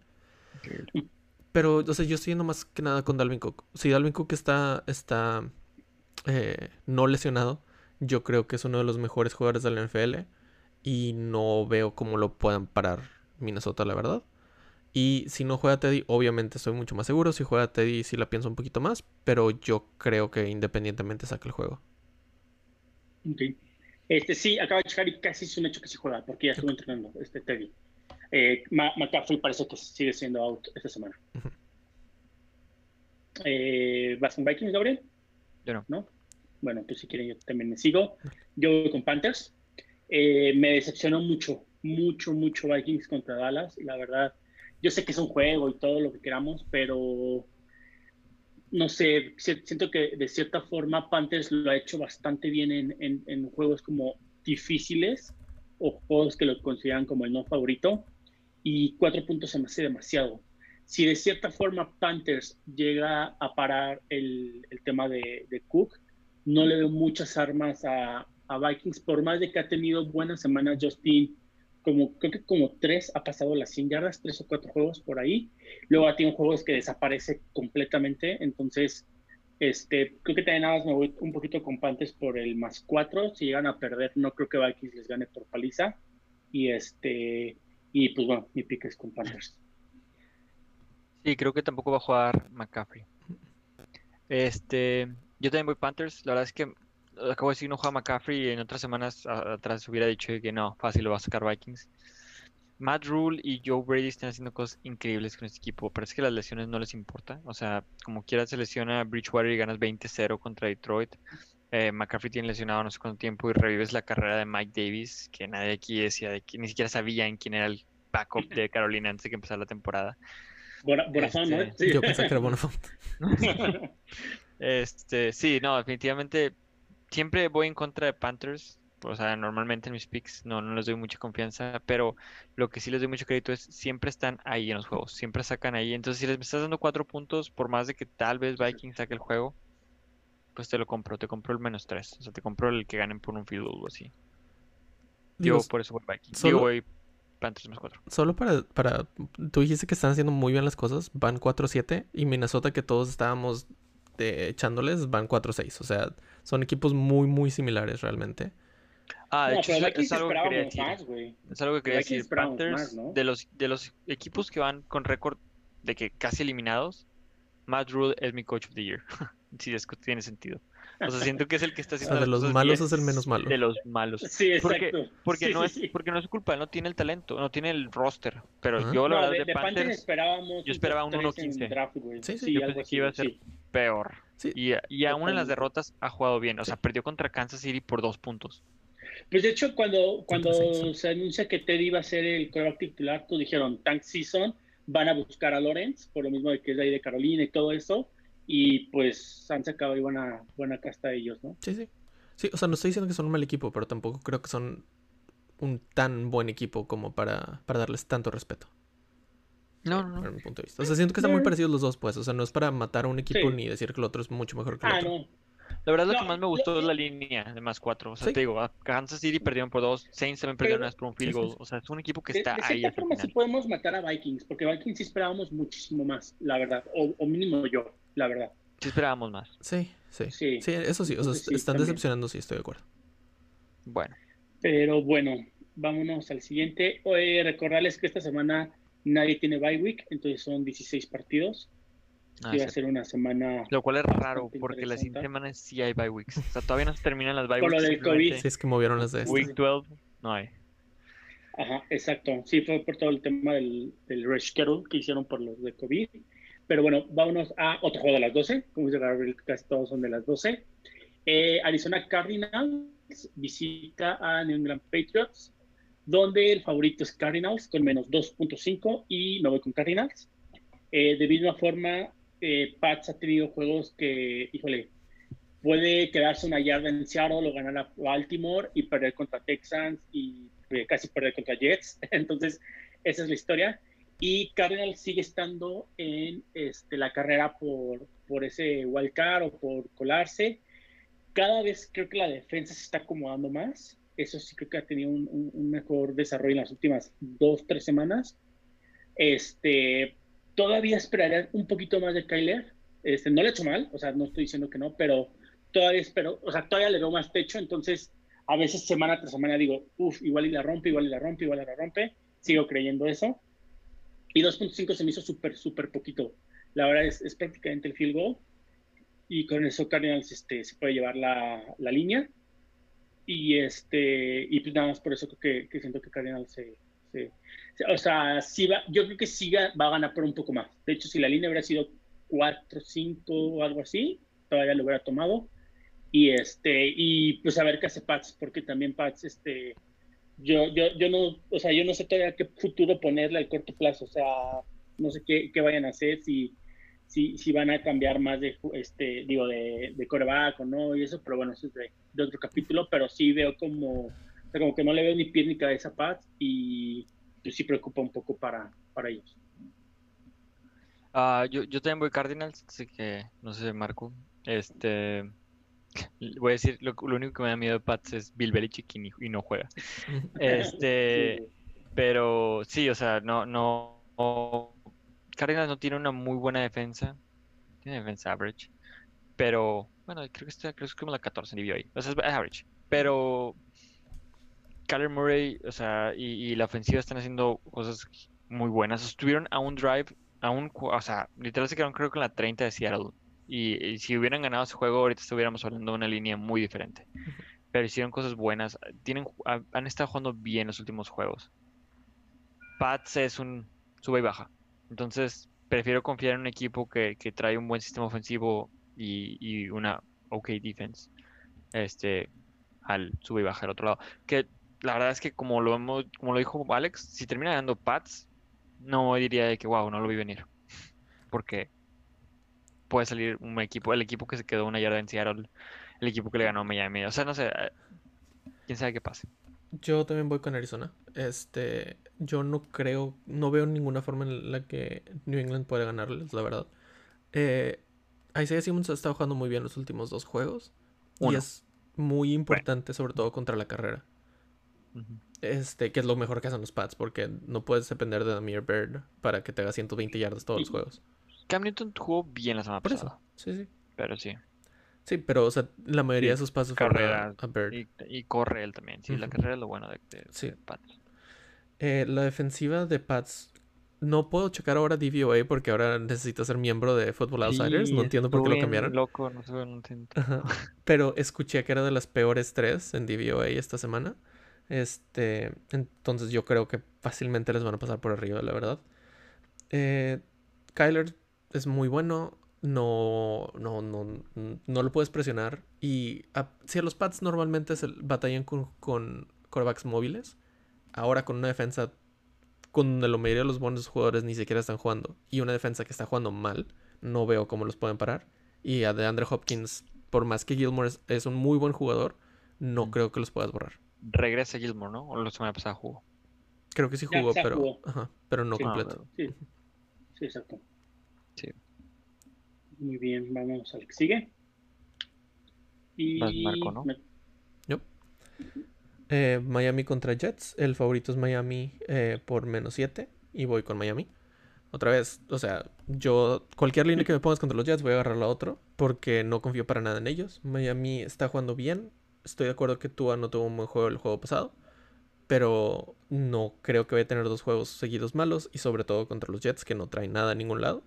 Pero, o sea, yo estoy yendo más que nada con Dalvin Cook. Si Dalvin Cook está, está eh, no lesionado, yo creo que es uno de los mejores jugadores de la NFL y no veo cómo lo puedan parar Minnesota, la verdad. Y si no juega Teddy, obviamente estoy mucho más seguro. Si juega Teddy, sí la pienso un poquito más, pero yo creo que independientemente saca el juego. Ok. Este sí, acaba de checar y casi es un hecho que sí juega, porque ya estuvo entrenando este Teddy. Eh, McCaffrey parece que sigue siendo out esta semana. Uh -huh. eh, ¿Vas con Vikings, Gabriel? Yo no. ¿No? Bueno, pues si quieren yo también me sigo. Yo voy con Panthers. Eh, me decepcionó mucho, mucho, mucho Vikings contra Dallas. La verdad, yo sé que es un juego y todo lo que queramos, pero no sé, siento que de cierta forma Panthers lo ha hecho bastante bien en, en, en juegos como difíciles o juegos que lo consideran como el no favorito y cuatro puntos se me hace demasiado. Si de cierta forma Panthers llega a parar el, el tema de, de Cook, no le veo muchas armas a, a, Vikings, por más de que ha tenido buenas semanas Justin, como creo que como tres ha pasado las 100 yardas, tres o cuatro juegos por ahí, luego ha tenido juegos que desaparece completamente, entonces este, creo que también nada más me voy un poquito con Panthers por el más cuatro, si llegan a perder no creo que Vikings les gane por paliza, y este, y pues bueno, mi pick es con Panthers. Sí, creo que tampoco va a jugar McCaffrey. Este, yo también voy Panthers. La verdad es que acabo de decir no juega McCaffrey y en otras semanas atrás hubiera dicho que no, fácil lo va a sacar Vikings. Matt Rule y Joe Brady están haciendo cosas increíbles con este equipo. Parece que las lesiones no les importa. O sea, como quieras se lesiona Bridgewater y ganas 20-0 contra Detroit. eh, McCaffrey tiene lesionado no sé cuánto tiempo y revives la carrera de Mike Davis, que nadie aquí decía, de que ni siquiera sabían quién era el backup de Carolina antes de que empezara la temporada. Buena fan, ¿no? Este, Sí. Yo pensé que era Bonafont. Este, sí, no, definitivamente siempre voy en contra de Panthers. O sea, normalmente en mis picks no, no les doy mucha confianza, pero lo que sí les doy mucho crédito es siempre están ahí en los juegos, siempre sacan ahí. Entonces, si les estás dando cuatro puntos, por más de que tal vez Vikings saque el juego, pues te lo compro, te compro el menos tres. O sea, te compro el que ganen por un field goal o así. Digo, Yo por eso voy Vikings. solo- Yo voy Panthers más cuatro. Solo para, para... Tú dijiste que están haciendo muy bien las cosas. Van 4-7. Y Minnesota, que todos estábamos de- echándoles, van 4-6. O sea, son equipos muy, muy similares realmente. Ah, de No, hecho, Vikings es algo que quería esperábamos decir. más, güey. Es algo que quería decir. Panthers, más, ¿no? de los, de los equipos que van con récord de que casi eliminados, Matt Rule es mi coach of the year. si es que tiene sentido. O sea, siento que es el que está O sea, haciendo de los malos bien es el menos malo. De los malos. Sí, Porque, exacto. porque Sí, no sí, es, sí. porque no es su culpa, él no tiene el talento, no tiene el roster. Pero Ajá. yo la No, verdad de, Panthers Panthers esperábamos yo esperaba un top tres 1-15. en draft, güey. Sí, sí. Sí, yo algo pensé así, que iba a güey, ser sí. Peor. Sí. Y, y aún en las derrotas ha jugado bien. O sea, perdió contra Kansas City por dos puntos. Pues de hecho, cuando, cuando se anuncia que Teddy iba a ser el quarterback titular, tú dijeron tank season, van a buscar a Lawrence, por lo mismo de que es de ahí de Carolina y todo eso, y pues han sacado ahí buena, buena casta de ellos, ¿no? Sí, sí. Sí, o sea, no estoy diciendo que son un mal equipo, pero tampoco creo que son un tan buen equipo como para, para darles tanto respeto. No, no, Para no. mi punto de vista. O sea, siento que están muy Mm. parecidos los dos, pues. O sea, no es para matar a un equipo Sí. ni decir que el otro es mucho mejor que el Ah, otro. no. La verdad, lo No, que más me gustó es la línea de más cuatro. O sea, Sí. te digo, a Kansas City perdieron por dos, Saints también perdieron Pero- una vez por un field goal. O sea, es un equipo que De, está de ahí cierta hasta el forma sí podemos matar a Vikings, porque Vikings sí esperábamos muchísimo más, la verdad, o, o mínimo yo, la verdad. Sí esperábamos más. Sí, sí. Sí, Sí. eso sí. O sea, sí, están también. decepcionando, sí, estoy de acuerdo. Bueno, Pero bueno, vámonos al siguiente. Oye, recordarles que esta semana nadie tiene bye week, entonces son 16 partidos. ah, va a ser una semana Lo cual es raro porque las interesante. semanas sí hay bye weeks. O sea, todavía no se terminan las bye Por lo weeks. del COVID. Sí, es que movieron las de este. Week 12 no hay. Ajá, exacto. Sí, fue por todo el tema del, del reschedule que hicieron por los de COVID. Pero bueno, vámonos a otro juego de las 12. Como dice Gabriel, casi todos son de las 12. Eh, Arizona Cardinals visita a New England Patriots, donde el favorito es Cardinals con menos 2.5 y me voy con Cardinals. Eh, de misma forma, eh, Pats ha tenido juegos que, híjole, puede quedarse una yarda en Seattle o ganar a Baltimore y perder contra Texans y eh, casi perder contra Jets. Entonces, esa es la historia. Y Cardinals sigue estando en este, la carrera por, por ese wildcard o por colarse. Cada vez creo que la defensa se está acomodando más. Eso sí creo que ha tenido un, un- mejor desarrollo en las últimas dos, tres semanas. Este, todavía esperaría un poquito más de Kyler. Este, no le he mal, o sea, no estoy diciendo que no, pero todavía espero, o sea, todavía le veo más techo, entonces a veces semana tras semana digo, uff, igual y la rompe, igual y la rompe, igual y la rompe, sigo creyendo eso. Y 2.5 se me hizo súper, súper poquito. La verdad es, es prácticamente el field goal. Y con eso Cardinals este, se puede llevar la, la línea. Y este y pues nada más por eso que, que siento que Cardinals se, se- o sea, sí va, yo creo que sí va a ganar por un poco más. De hecho, si la línea hubiera sido 4, 5 o algo así, todavía lo hubiera tomado. Y este, y pues a ver qué hace Pats, porque también Pats, este, yo, yo, yo no, o sea, yo no sé todavía qué futuro ponerle al corto plazo, o sea, no sé qué, qué vayan a hacer, si, si, si van a cambiar más de, este, digo, de, de coreback o no, y eso, pero bueno, eso es de, de otro capítulo, pero sí veo como, o sea, como que no le veo ni pie ni cabeza a Pats, y pues sí preocupa un poco para, para ellos. Ah, yo, yo también voy Cardinals, así que no sé, Marco. Este. Voy a decir, lo, lo único que me da miedo de Pats es Bill Belichick y, y no juega. Este. Sí, Pero sí, o sea, no, no, no- Cardinals no tiene una muy buena defensa. Tiene defensa average. Pero, bueno, creo que está, creo que es como la 14 en DVOA. O sea, es average. Pero Kyler Murray, o sea, y, y la ofensiva están haciendo cosas muy buenas. Estuvieron a un drive, a un, o sea, literal se quedaron creo que en la 30 de Seattle. Y, y si hubieran ganado ese juego, ahorita estuviéramos hablando de una línea muy diferente. Pero hicieron cosas buenas. Tienen, ha- han estado jugando bien los últimos juegos. Pats es un sube y baja. Entonces, prefiero confiar en un equipo que, que trae un buen sistema ofensivo y, y una OK defense este, al sube y baja al otro lado. Que la verdad es que como lo hemos, como lo dijo Alex, si termina ganando Pats, no diría de que wow, no lo vi venir. Porque puede salir un equipo, el equipo que se quedó una yarda en Seattle, el equipo que le ganó a Miami. O sea, no sé, eh, quién sabe qué pase. Yo también voy con Arizona. Este, yo no creo, no veo ninguna forma en la que New England pueda ganarles, la verdad. Eh, Isaiah Simmons ha estado jugando muy bien los últimos dos juegos. Y es muy importante, sobre todo contra la carrera. Este, que es lo mejor que hacen los Pats, porque no puedes depender de Amir Bird para que te haga 120 yardas todos los juegos. Cam Newton jugó bien la semana Por pasada, eso, sí, sí. pero sí. Sí, pero, o sea, la mayoría Sí, de sus pasos carrera a Bird. Y, y corre él también. Sí, la carrera es lo bueno de, de- Sí. de Pats. Eh, la defensiva de Pats. No puedo checar ahora DVOA porque ahora necesito ser miembro de Football Outsiders. Sí, no entiendo por qué lo cambiaron. Loco, no sé, no entiendo. Ajá. Pero escuché que era de las peores tres en DVOA esta semana. Este, entonces yo creo que fácilmente les van a pasar por arriba, la verdad. Eh, Kyler es muy bueno. No, no, no, no lo puedes presionar. Y a- si a los Pats normalmente se batallan con, con quarterbacks móviles, ahora con una defensa con la mayoría de los buenos jugadores ni siquiera están jugando y una defensa que está jugando mal, no veo cómo los pueden parar. Y a DeAndre Hopkins, por más que Gilmore es, es un muy buen jugador, no Mm. creo que los puedas borrar. Regresa Gilmore, ¿no? O la semana pasada jugó. Creo que sí jugó, ya pero, jugó. ajá, pero no Sí. Completo. Sí, sí, exacto. Sí. Muy bien, vamos al que sigue. Y Vas, Marco, ¿no? me- Eh, Miami contra Jets. El favorito es Miami eh, por menos 7. Y voy con Miami. Otra vez, o sea, yo cualquier línea que me pongas contra los Jets voy a agarrar la otra. Porque no confío para nada en ellos. Miami está jugando bien. Estoy de acuerdo que Tua no tuvo un buen juego el juego pasado. Pero no creo que vaya a tener dos juegos seguidos malos. Y sobre todo contra los Jets que no traen nada a ningún lado.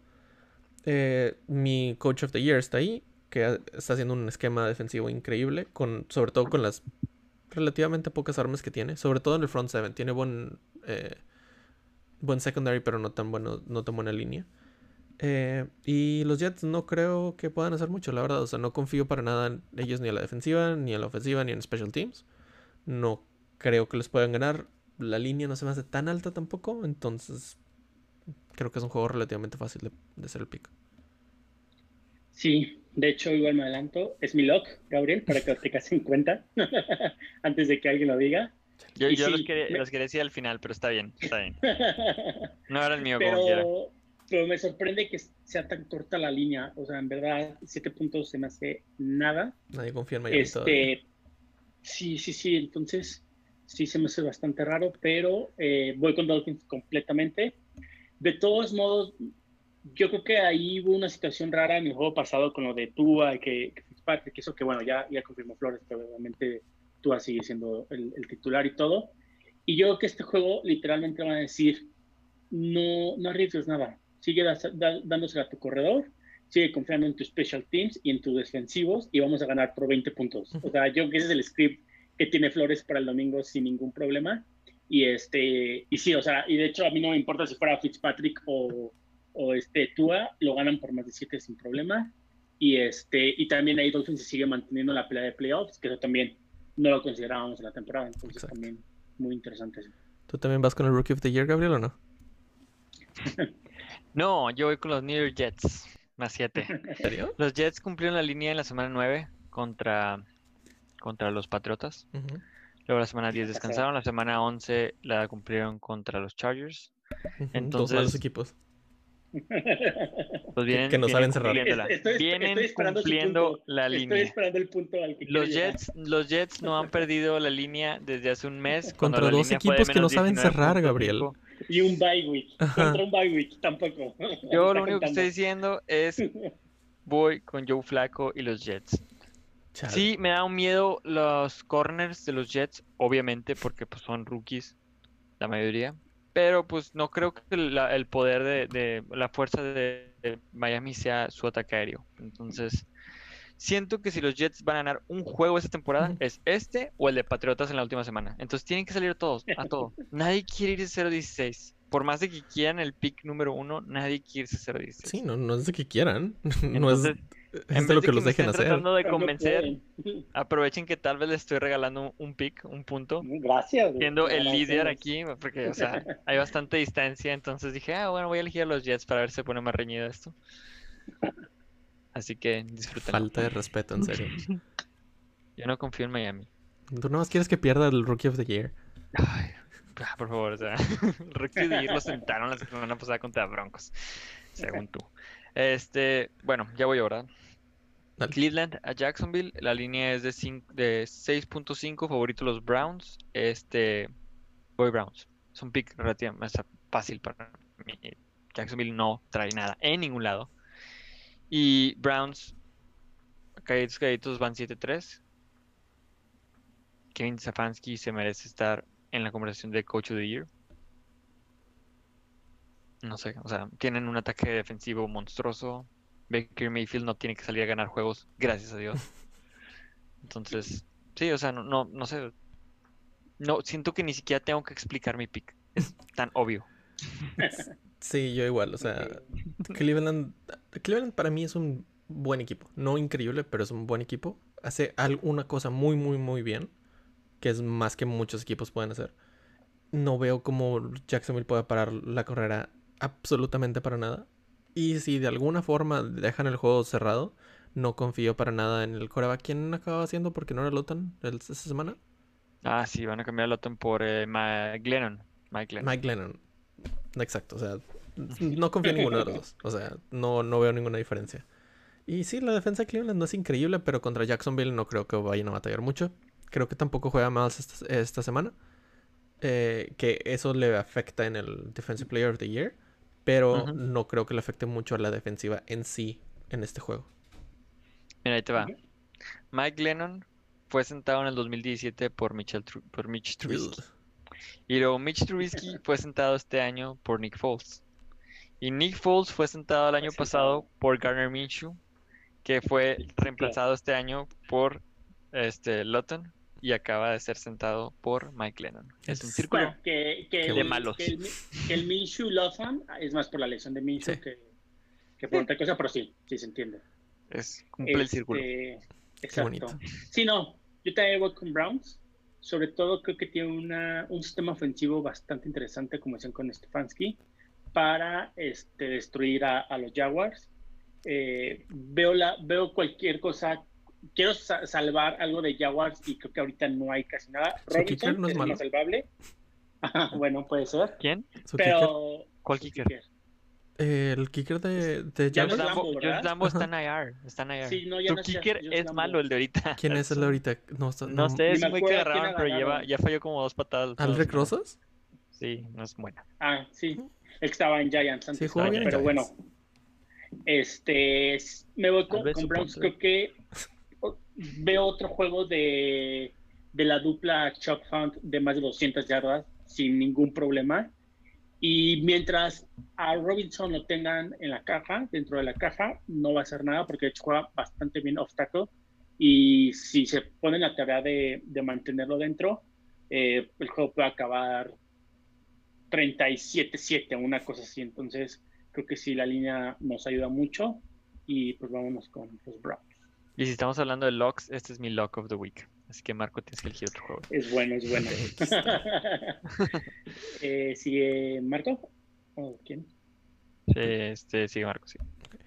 Eh, mi coach of the year está ahí. Que está haciendo un esquema defensivo increíble. Con, sobre todo con las relativamente pocas armas que tiene. Sobre todo en el front seven. Tiene buen, eh, buen secondary, pero no tan, bueno, no tan buena línea. Eh, y los Jets no creo que puedan hacer mucho, la verdad. O sea, no confío para nada en ellos ni en la defensiva, ni en la ofensiva, ni en special teams. No creo que les puedan ganar. La línea no se me hace tan alta tampoco. Entonces, creo que es un juego relativamente fácil de, de hacer el pick. Sí, de hecho, igual me adelanto. Es mi lock, Gabriel, para que lo tengas en cuenta antes de que alguien lo diga. Yo, los, quería, me- los quería decir al final, pero está bien, está bien. No era el mío como quiera. pero, pero me sorprende que sea tan corta la línea. O sea, en verdad, siete puntos se me hace nada. Nadie confía en Miami todavía. Este, sí, sí, sí. Entonces, sí se me hace bastante raro, pero eh, voy con Dolphins completamente. De todos modos, yo creo que ahí hubo una situación rara en el juego pasado con lo de Tua, que, que eso que bueno, ya, ya confirmó Flores, que obviamente Tua sigue siendo el, titular y todo. Y yo creo que este juego literalmente van a decir, no, no arriesgues nada, sigue da- dándosela a tu corredor, sigue confiando en tus special teams y en tus defensivos y vamos a ganar por 20 puntos. O sea, yo creo que ese es el script que tiene Flores para el domingo sin ningún problema. Y este, y sí, o sea, y de hecho a mí no me importa si fuera Fitzpatrick o, o este Tua, lo ganan por más de 7 sin problema. Y este, y también ahí Dolphins se sigue manteniendo en la pelea de playoffs, que eso también no lo considerábamos en la temporada, entonces Exacto. también muy interesante eso. ¿Tú también vas con el Rookie of the Year, Gabriel, o no? No, yo voy con los New York Jets, más 7. ¿En serio? Los Jets cumplieron la línea en la semana 9 contra, contra los Patriotas. Ujú, Luego la semana 10 descansaron, la semana 11 la cumplieron contra los Chargers. ujú, Dos Entonces, malos equipos. Pues vienen, que no vienen saben cerrar. Estoy- estoy Vienen cumpliendo la Estoy línea. esperando el punto al que Los llegar. Jets, los Jets no han perdido la línea desde hace un mes. Contra la dos equipos que no saben cerrar, 19.5. Gabriel. Y un bye week. Ajá. Contra un bye week tampoco. Yo lo único que estoy diciendo es voy con Joe Flaco y los Jets. Chale. Sí, me da un miedo los corners de los Jets, obviamente, porque pues, son rookies, la mayoría. Pero pues no creo que la- el poder de, de- la fuerza de, de Miami sea su ataque aéreo. Entonces, siento que si los Jets van a ganar un juego esta temporada, es este o el de Patriotas en la última semana. Entonces tienen que salir todos, a todo. Nadie quiere irse 0-16. Por más de que quieran el pick número uno, nadie quiere irse 0-16. Sí, no, no es de que quieran. No es, Entonces, En vez lo de que los me dejen hacer. tratando de convencer, aprovechen que tal vez les estoy regalando un pick, un punto. Gracias. güey. Siendo el Agradecemos. líder aquí, porque, o sea, hay bastante distancia, entonces dije, ah, bueno, voy a elegir a los Jets para ver si se pone más reñido esto. Así que disfruten. Falta de respeto, en serio. Yo no confío en Miami. Tú nomás quieres que pierda el Rookie of the Year. Ay, ah, por favor, o sea, el Rookie de lo sentaron la semana pasada contra Broncos, según tú. Este, bueno, ya voy ahora. Dale. Cleveland a Jacksonville, la línea es de, de 6.5, favorito los Browns. Este, voy Browns. Es un pick relativamente fácil para mí. Jacksonville no trae nada en ningún lado. Y Browns, calladitos, calladitos van 7-3. Kevin Stefanski se merece estar en la conversación de Coach of the Year. No sé, o sea, tienen un ataque defensivo monstruoso. Baker Mayfield no tiene que salir a ganar juegos, gracias a Dios. Entonces, sí, o sea, no, no, no sé. No, siento que ni siquiera tengo que explicar mi pick. Es tan obvio. Sí, yo igual, o sea, Cleveland, Cleveland para mí es un buen equipo. No increíble, pero es un buen equipo. Hace alguna cosa muy, muy, muy bien, que es más que muchos equipos pueden hacer. No veo cómo Jacksonville puede parar la carrera absolutamente para nada. Y si de alguna forma dejan el juego cerrado, no confío para nada en el coreback. ¿Quién acababa haciendo? Porque no era Lotan esta semana. Ah, sí, van a cambiar el Loton por eh, Ma- Glennon. Mike Glennon. Mike Lennon. Exacto, o sea, no confío en ninguno de los dos. O sea, no, no veo ninguna diferencia. Y sí, la defensa de Cleveland no es increíble, pero contra Jacksonville no creo que vayan a batallar mucho. Creo que tampoco juega más esta, esta semana. eh, que eso le afecta en el Defensive Player of the Year. Pero no creo que le afecte mucho a la defensiva en sí en este juego. Mira, ahí te va. Mike Lennon fue sentado en el 2017 por, Mitchell Tru- por Mitch Trubisky. Y luego Mitch Trubisky fue sentado este año por Nick Foles. Y Nick Foles fue sentado el año pasado por Garner Minshew, que fue reemplazado este año por este Lutton y acaba de ser sentado por Mike Lennon. Es un círculo. Bueno, que, que Qué el, De malos. Que el, que el Minshew Lawson es más por la lesión de Minshew Sí. que, que por otra cosa, pero sí, sí se entiende. Es cumple el círculo. Este, Exacto. bonito. Sí, no, yo también voy con Browns. Sobre todo creo que tiene una, un sistema ofensivo bastante interesante, como decían con Stefanski, para este, destruir a, a los Jaguars. Eh, veo, la, veo cualquier cosa. Quiero sa- salvar algo de Jaguars y creo que ahorita no hay casi nada. Robinson no es es más salvable. Ajá, bueno, puede ser. ¿Quién? Pero. ¿Cuál kicker? el kicker de, de Jaguars. Lambo, Lambo, Josh ¿verdad? Lambo está en IR. Está en IR. Sí, no, ya Tu no kicker es Lambo. malo el de ahorita. ¿Quién es el de ahorita? No, está- No no- sé, es güey que pero lleva, ya falló como dos patadas. ¿Al todas, Rick ¿no? Rosas? Sí, no es buena. Ah, sí. El que estaba en Giants antes. Sí, jugó bien en pero Giants. bueno. Este, me voy con, con Browns. Creo que veo otro juego de, de la dupla Chuck Hunt de más de 200 yardas sin ningún problema. Y mientras a Robinson lo tengan en la caja, dentro de la caja, no va a hacer nada porque juega bastante bien obstáculo. Y si se pone la tarea de, de mantenerlo dentro, eh, el juego puede acabar 37-7, una cosa así. Entonces, creo que sí, la línea nos ayuda mucho. Y pues vámonos con los Browns. Y si estamos hablando de locks, este es mi lock of the week. Así que Marco, tienes que elegir otro juego. Es bueno, es bueno. eh, ¿Sigue Marco? ¿O quién? Sí, este, sigue Marco, sí.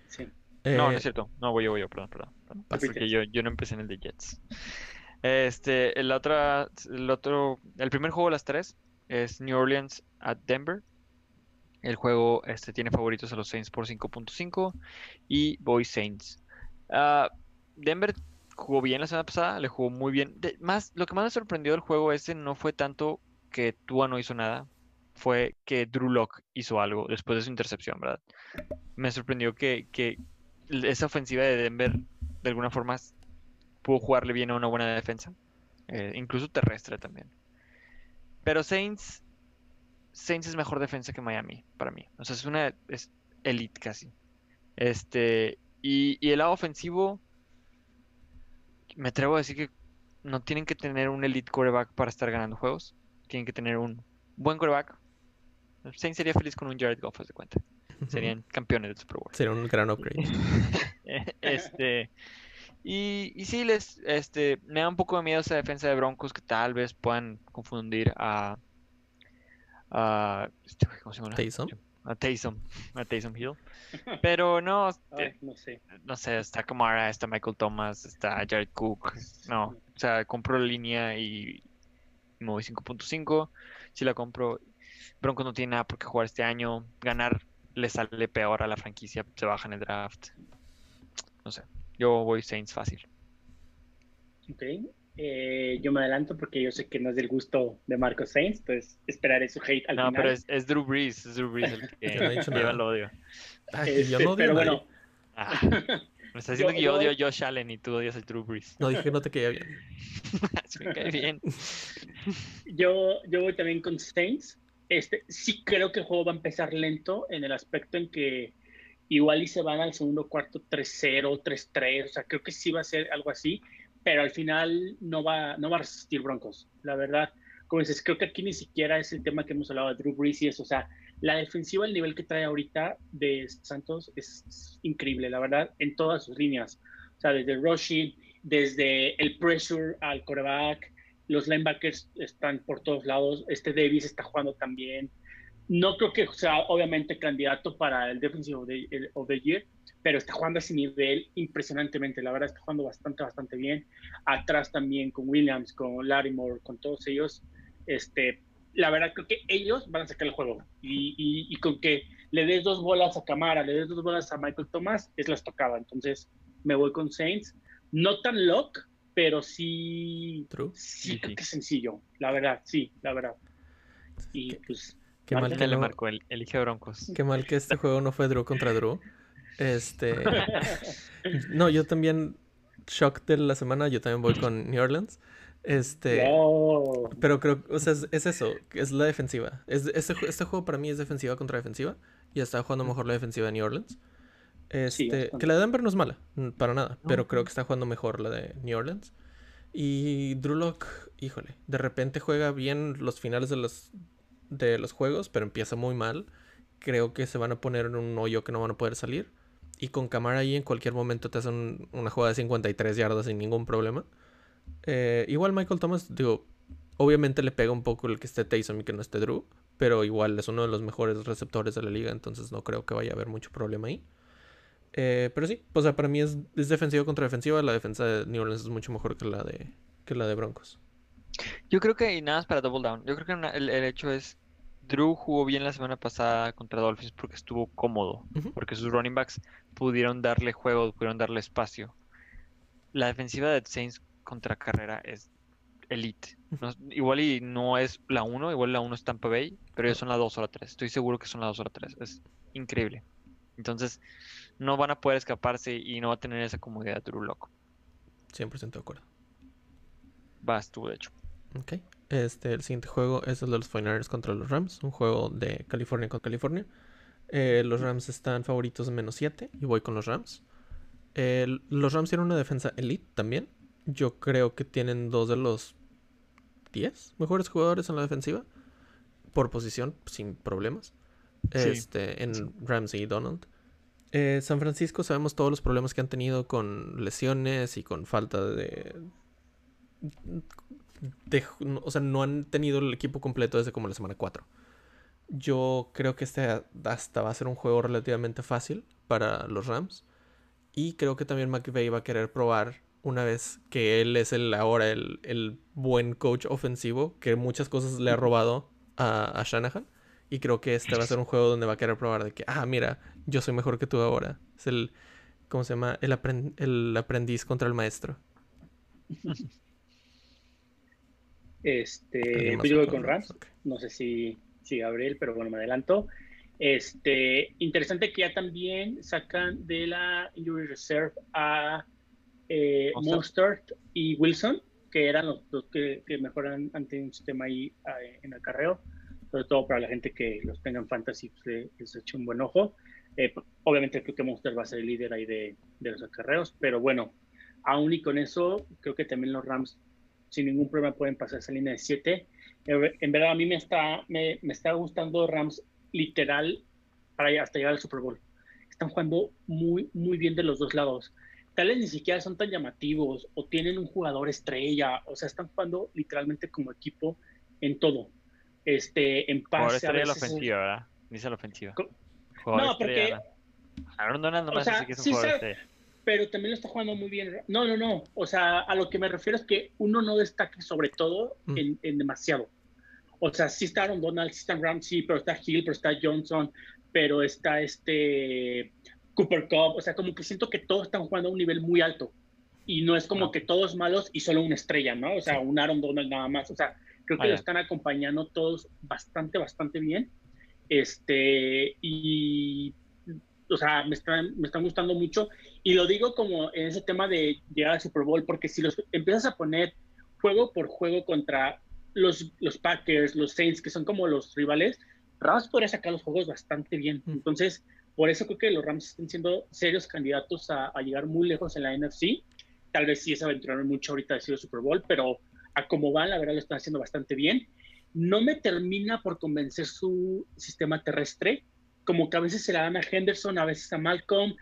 Sí. Eh, No, no es cierto. No, voy yo, voy yo, perdón, perdón. perdón. Porque yo, yo no empecé en el de Jets. Este, el otro, el otro, el primer juego de las tres es New Orleans at Denver. El juego este, tiene favoritos a los Saints por 5.5 y voy Saints. Ah, Denver jugó bien la semana pasada, le jugó muy bien. Más, lo que más me sorprendió del juego ese no fue tanto que Tua no hizo nada, fue que Drew Lock hizo algo después de su intercepción, ¿verdad? Me sorprendió que, que esa ofensiva de Denver de alguna forma pudo jugarle bien a una buena defensa, eh, incluso terrestre también. Pero Saints, Saints es mejor defensa que Miami para mí. O sea, es una es elite casi. Este, y, y el lado ofensivo, me atrevo a decir que no tienen que tener un elite quarterback para estar ganando juegos. Tienen que tener un buen quarterback. Saints sería feliz con un Jared Goff, haz de cuenta. serían campeones del Super Bowl. Sería un gran upgrade. este, y, y sí, les, este, me da un poco de miedo esa defensa de Broncos que tal vez puedan confundir a, a este, ¿cómo se llama? Taysom. A Taysom, a Taysom Hill. Pero no, Ay, este, no sé. no sé, está Kamara, está Michael Thomas, está Jared Cook. No, o sea, compro la línea y me voy 5.5. Si la compro, Broncos no tiene nada por qué jugar este año. Ganar le sale peor a la franquicia, se baja en el draft. No sé, yo voy Saints fácil. Ok. Eh, yo me adelanto porque yo sé que no es del gusto de Marcos Sainz, entonces esperaré su hate al No, final. pero es, es Drew Brees, es Drew Brees el que no lleva el odio. Ay, Este, yo no odio pero bueno, Ah, me está diciendo Yo- que yo odio a Josh Allen y tú odias a Drew Brees. No dije que no te quería bien. Así me cae bien. yo, yo voy también con Saints. Este, sí creo que el juego va a empezar lento en el aspecto en que igual y se van al segundo cuarto 3-0, 3-3, o sea, creo que sí va a ser algo así, pero al final no va, no va a resistir Broncos, la verdad. Como dices, creo que aquí ni siquiera es el tema que hemos hablado de Drew Brees y eso, o sea, la defensiva, el nivel que trae ahorita de Santos es, increíble, la verdad, en todas sus líneas. O sea, desde el rushing, desde el pressure al quarterback, los linebackers están por todos lados, este Davis está jugando también. No creo que sea obviamente candidato para el Defensive of the, of the Year, pero está jugando a ese nivel impresionantemente, la verdad está jugando bastante, bastante bien. Atrás también con Williams, con Larimore, con todos ellos. Este, la verdad creo que ellos van a sacar el juego y, y- y con que le des dos bolas a Camara, le des dos bolas a Michael Thomas, es la estocada. Entonces me voy con Saints. No tan lock, pero sí, True. sí Sí, creo sí. que es sencillo. La verdad, sí, la verdad. Y pues Qué mal, que Dale, no, Marco, el, elige a Broncos. qué mal que este juego no fue Drew contra Drew. Este. No, yo también. Shock de la semana, yo también voy con New Orleans. Este. no. Pero creo, o sea, es, es eso, es la defensiva. Es, este, este juego para mí es defensiva contra defensiva. Y está jugando mejor la defensiva de New Orleans. Este, que la de Denver no es mala, mm, para nada. No. Pero creo que está jugando mejor la de New Orleans. Y Drew Lock, híjole, de repente juega bien los finales de los, de los juegos, pero empieza muy mal. Creo que se van a poner en un hoyo que no van a poder salir. Y con Camara ahí en cualquier momento te hacen una jugada de 53 yardas sin ningún problema. Eh, igual Michael Thomas, digo, obviamente le pega un poco el que esté Taysom y que no esté Drew, pero igual es uno de los mejores receptores de la liga, entonces no creo que vaya a haber mucho problema ahí. Eh, pero sí, o sea, para mí es, es defensiva contra defensiva, la defensa de New Orleans es mucho mejor que la de, que la de Broncos. Yo creo que, y nada más para double down, yo creo que el hecho es, Drew jugó bien la semana pasada contra Dolphins porque estuvo cómodo, porque sus running backs pudieron darle juego, pudieron darle espacio. La defensiva de Saints contra carrera es elite. No- igual y no es la 1, igual la 1 es Tampa Bay, pero ellos son la 2 o la 3. Estoy seguro que son la 2 o la 3. Es increíble. Entonces, no van a poder escaparse y no va a tener esa comodidad Drew Lock. 100% de acuerdo. Vas tú, de hecho. Ok. Este, el siguiente juego es el de los 49ers contra los Rams, un juego de California con California. Eh, los Rams están favoritos de menos 7 y voy con los Rams. El- los Rams tienen una defensa elite también. Yo creo que tienen dos de los 10 mejores jugadores en la defensiva por posición, sin problemas. Sí. Este, en Ramsey y Donald. Eh, San Francisco sabemos todos los problemas que han tenido con lesiones y con falta de, o sea, no han tenido el equipo completo desde como la semana 4. Yo creo que este hasta va a ser un juego relativamente fácil para los Rams. Y creo que también McVay va a querer probar una vez que él es el ahora el, el buen coach ofensivo, que muchas cosas le ha robado a, a Shanahan. Y creo que este va a ser un juego donde va a querer probar de que, ah, mira, yo soy mejor que tú ahora. Es el, ¿cómo se llama? El, el aprendiz contra el maestro. Este, pues yo voy con. Rams. Ok. No sé si, si Gabriel, pero bueno, me adelanto. Este, interesante que ya también sacan de la Injury Reserve a eh, Mostert. Y Wilson, que eran los dos que, que mejor han, han tenido un sistema ahí eh, en acarreo. Sobre todo para la gente que los tenga en fantasy, pues, le- les eche un buen ojo. Eh, obviamente creo que Monster va a ser el líder ahí de, de los acarreos, pero bueno, aún y con eso, creo que también los Rams sin ningún problema pueden pasar esa línea de 7. En verdad, a mí me está, me, me está gustando Rams literal para hasta llegar al Super Bowl. Están jugando muy, muy bien de los dos lados. Tal vez ni siquiera son tan llamativos o tienen un jugador estrella, o sea, están jugando literalmente como equipo en todo. Este, en Jugador pase. a estrella la ofensiva, ¿verdad? Dice la ofensiva. Jugador No, porque- ¿no? Aaron Donald O nomás sea, que es un sí jugador sabe- estrella. Pero también lo está jugando muy bien. No, no, no. O sea, a lo que me refiero es que uno no destaque sobre todo Mm. en, en demasiado. O sea, sí está Aaron Donald, sí está Ramsey, pero está Hill, pero está Johnson, pero está este Cooper Cup. O sea, como que siento que todos están jugando a un nivel muy alto. Y no es como Ah. que todos malos y solo una estrella, ¿no? O sea, un Aaron Donald nada más. O sea, creo que Ah, lo están acompañando todos bastante, bastante bien. Este, y, o sea, me están, me están gustando mucho. Y lo digo como en ese tema de llegar al Super Bowl, porque si los empiezas a poner juego por juego contra los, los Packers, los Saints, que son como los rivales, Rams podría sacar los juegos bastante bien. Mm. Entonces, por eso creo que los Rams están siendo serios candidatos a, a llegar muy lejos en la NFC. Tal vez sí es aventurar mucho ahorita decir el Super Bowl, pero a como van, la verdad lo están haciendo bastante bien. No me termina por convencer su sistema terrestre, como que a veces se la dan a Henderson, a veces a Malcolm,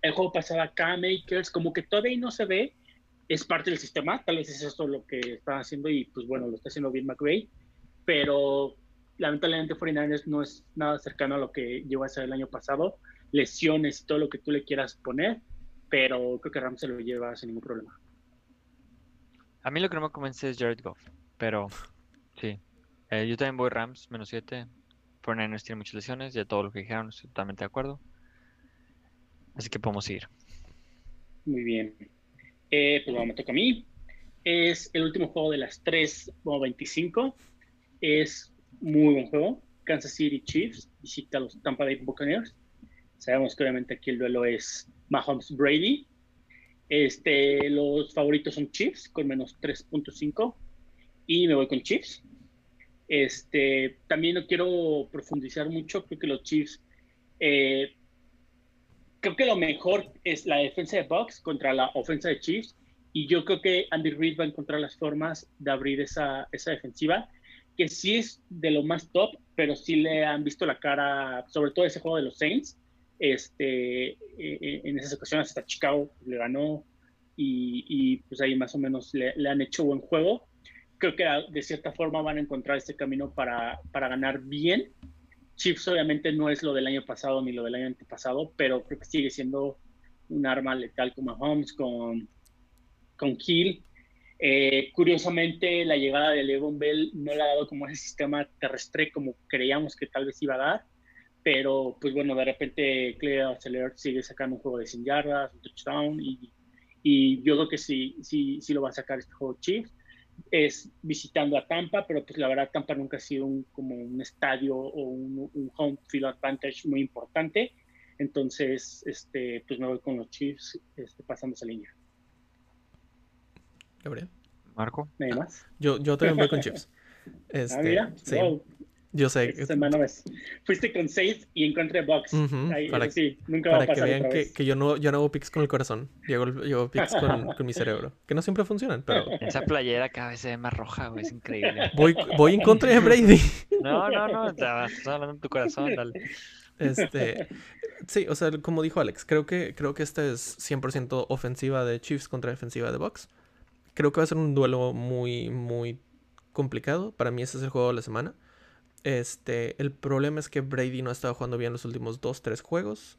el juego pasado a Cam Akers, como que todavía no se ve, es parte del sistema, tal vez es esto lo que están haciendo y pues bueno, lo está haciendo bien McVay, pero lamentablemente 49ers no es nada cercano a lo que llegó a ser el año pasado, lesiones todo lo que tú le quieras poner, pero creo que Rams se lo lleva sin ningún problema. A mí lo que no me convence es Jared Goff, pero sí. Eh, yo también voy Rams, menos 7. 49ers tiene muchas lesiones, ya todo lo que dijeron, estoy totalmente de acuerdo. Así que podemos seguir. Muy bien. Eh, pues bueno, me toca a mí. Es el último juego de las 3.25. Es muy buen juego. Kansas City Chiefs visita a los Tampa Bay Buccaneers. Sabemos que obviamente aquí el duelo es Mahomes Brady. Este, los favoritos son Chiefs con menos 3.5 y me voy con Chiefs. Este, también no quiero profundizar mucho, creo que los Chiefs eh, creo que lo mejor es la defensa de Bucks contra la ofensa de Chiefs y yo creo que Andy Reid va a encontrar las formas de abrir esa, defensiva que sí es de lo más top, pero sí le han visto la cara, sobre todo ese juego de los Saints, este, eh, en esas ocasiones hasta Chicago le ganó y, pues ahí más o menos le, han hecho buen juego. Creo que de cierta forma van a encontrar este camino para, para ganar bien. Chiefs obviamente no es lo del año pasado ni lo del año antepasado, pero creo que sigue siendo un arma letal con Mahomes, con, con Hill. Eh, curiosamente, la llegada de Levon Bell no le ha dado como ese sistema terrestre como creíamos que tal vez iba a dar, pero pues bueno, de repente Clay Aceler sigue sacando un juego de 100 yardas, un touchdown, y, y yo creo que sí, sí, sí lo va a sacar este juego Chiefs. Es visitando a Tampa, pero pues la verdad Tampa nunca ha sido un, como un estadio o un, un home field advantage muy importante. Entonces, este, pues me voy con los Chiefs este, pasando esa línea. Gabriel. Marco. ¿Nada más? Yo, yo también voy con Chiefs. Este, ah, mira. sí. Wow. Yo sé. Esta semana ves. Fuiste con 6 y encontré Box. Uh -huh, Ahí, para, sí, nunca va a para pasar que vean otra que, vez. que, yo, no, yo no hago picks con el corazón. Yo hago, yo hago picks con, con, mi cerebro. Que no siempre funcionan, pero. Esa playera cada vez se ve más roja, güey. Es increíble. Voy, voy en contra de Brady. No, no, no. Estás hablando de tu corazón, dale. Este. Sí, o sea, como dijo Alex, creo que, creo que esta es 100% ofensiva de Chiefs contra defensiva de Bucks. Creo que va a ser un duelo muy, muy complicado. Para mí ese es el juego de la semana. Este, el problema es que Brady no ha estado jugando bien los últimos 2-3 juegos.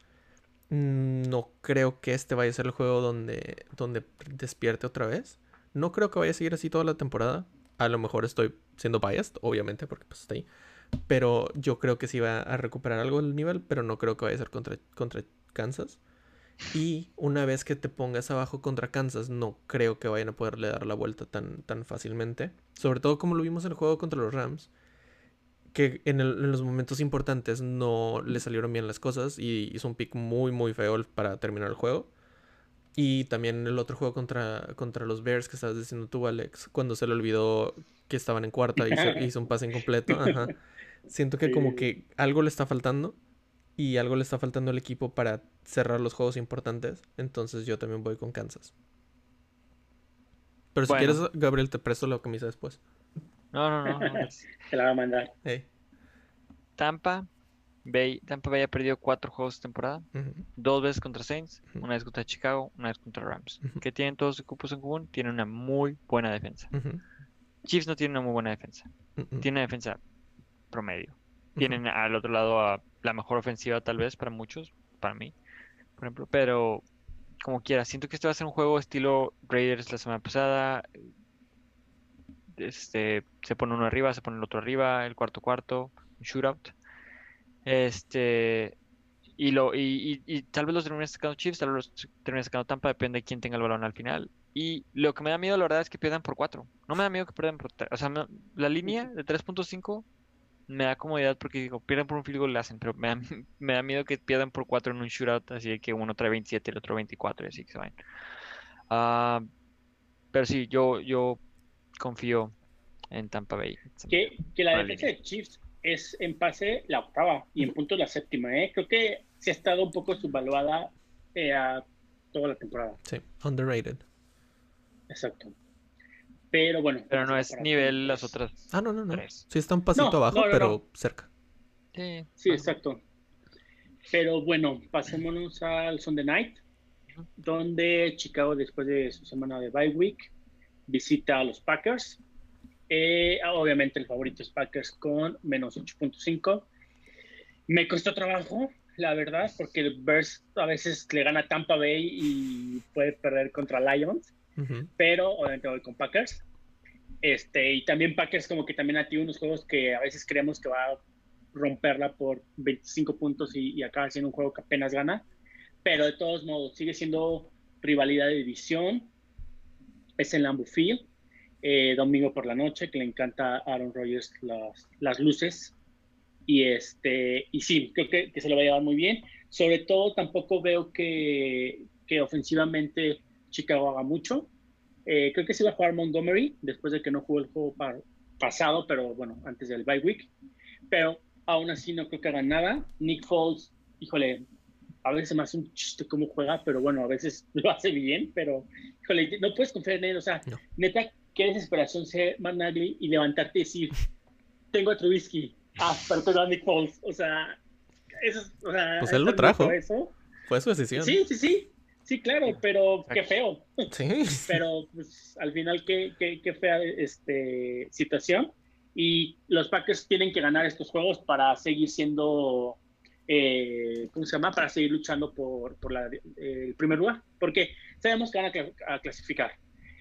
No creo que este vaya a ser el juego donde, donde despierte otra vez. No creo que vaya a seguir así toda la temporada. A lo mejor estoy siendo biased, obviamente, porque pues está ahí. Pero yo creo que sí va a recuperar algo del nivel, pero no creo que vaya a ser contra, contra Kansas. Y una vez que te pongas abajo contra Kansas, no creo que vayan a poderle dar la vuelta tan, tan fácilmente. Sobre todo como lo vimos en el juego contra los Rams que en, el, en, los momentos importantes no le salieron bien las cosas y hizo un pick muy muy feo para terminar el juego. Y también el otro juego contra, contra los Bears que estabas diciendo tú, Alex, cuando se le olvidó que estaban en cuarta y hizo, hizo un pase incompleto. Ajá. Siento que como que algo le está faltando y algo le está faltando al equipo para cerrar los juegos importantes. Entonces yo también voy con Kansas. Pero si bueno. quieres, Gabriel, te presto la camisa después. No, no, no. no. Te la va a mandar. Hey. Tampa Bay, Tampa Bay ha perdido cuatro juegos de temporada. Dos veces contra Saints, una vez contra Chicago, una vez contra Rams. ¿Qué tienen todos los equipos en común? Tienen una muy buena defensa. Chiefs no tiene una muy buena defensa. Tiene una defensa promedio. Tienen al otro lado a la mejor ofensiva tal vez para muchos, para mí, por ejemplo. Pero como quiera, siento que este va a ser un juego estilo Raiders la semana pasada. Este, se pone uno arriba, se pone el otro arriba, el cuarto cuarto, un shootout. Este, y lo, y, y- y tal vez los termine sacando Chiefs, tal vez los termine sacando Tampa, depende de quién tenga el balón al final. Y lo que me da miedo, la verdad, es que pierdan por 4. No me da miedo que pierdan por 3. O sea, me- la línea de 3.5 me da comodidad porque digo, pierden por un field goal, le hacen, pero me da, me da miedo que pierdan por 4 en un shootout, así de que uno trae 27 y el otro 24 y así que se vayan. Ah, pero sí, yo, yo confío en Tampa Bay. Que, que la defensa línea. de Chiefs es en pase la octava y en puntos la séptima. ¿eh? Creo que se ha estado un poco subvaluada eh, a toda la temporada. Sí, underrated. Exacto. Pero bueno. Pero no es nivel las otras Ah, no, no, no. tres. Sí está un pasito No, abajo, no, no, pero no. cerca. Sí, exacto. Pero bueno, pasémonos al Sunday Night, donde Chicago, después de su semana de bye week, visita a los Packers. Eh, obviamente el favorito es Packers con menos 8.5. Me costó trabajo, la verdad, porque el Bears a veces le gana a Tampa Bay y puede perder contra Lions Ujú. pero obviamente voy con Packers. Este, y también Packers como que también ha tenido unos juegos que a veces creemos que va a romperla por 25 puntos y, y acaba siendo un juego que apenas gana. Pero de todos modos, sigue siendo rivalidad de división. Es en Lambeau Field, eh, domingo por la noche, que le encanta a Aaron Rodgers las, las luces. Y, este, y sí, creo que, que se lo va a llevar muy bien. Sobre todo, tampoco veo que, que ofensivamente Chicago haga mucho. Eh, creo que se iba a jugar Montgomery después de que no jugó el juego pa- pasado, pero bueno, antes del bye week. Pero aún así no creo que hagan nada. Nick Foles, híjole, a veces se me hace un chiste cómo juega, pero bueno, a veces lo hace bien, pero híjole, no puedes confiar en él. O sea, No. neta, qué desesperación ser Matt Nagy y levantarte y decir, tengo a Trubisky, ah, pero tengo a Nick Foles. O sea, eso es, o sea, Pues él lo ¿estás trajo. Eso? Fue su decisión. Sí, sí, sí. Sí, claro, pero qué feo. Sí. Pero pues, al final, qué, qué, qué fea este, situación. Y los Packers tienen que ganar estos juegos para seguir siendo, eh, ¿cómo se llama? Para seguir luchando por, la- el primer lugar. Porque sabemos que van a, cla- a clasificar.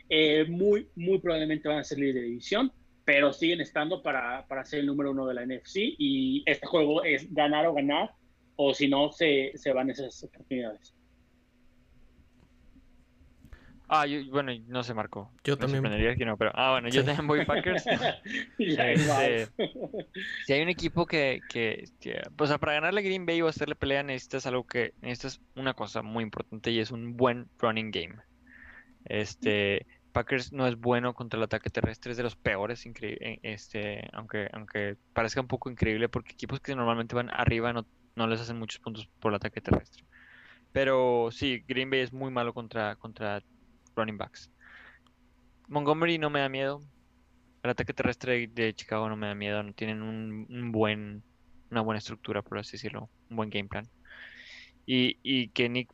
Eh, muy, muy probablemente van a ser líder de división, pero siguen estando para, para ser el número uno de la NFC. Y este juego es ganar o ganar, o si no, se, se van esas oportunidades. Ah, yo, bueno, no se marcó. Yo Me también. sorprendería que no, pero. Ah, bueno, yo también voy Packers. Este. Si hay un equipo que, que, que- o sea, para ganarle a Green Bay o hacerle pelea necesitas algo que, necesitas una cosa muy importante y es un buen running game. Este, Packers no es bueno contra el ataque terrestre, es de los peores, eh, este, aunque, aunque parezca un poco increíble porque equipos que normalmente van arriba no, no les hacen muchos puntos por el ataque terrestre. Pero sí, Green Bay es muy malo contra, contra running backs. Montgomery no me da miedo. El ataque terrestre de Chicago no me da miedo. No tienen un, un buen, una buena estructura, por así decirlo. Un buen game plan. Y, y que Nick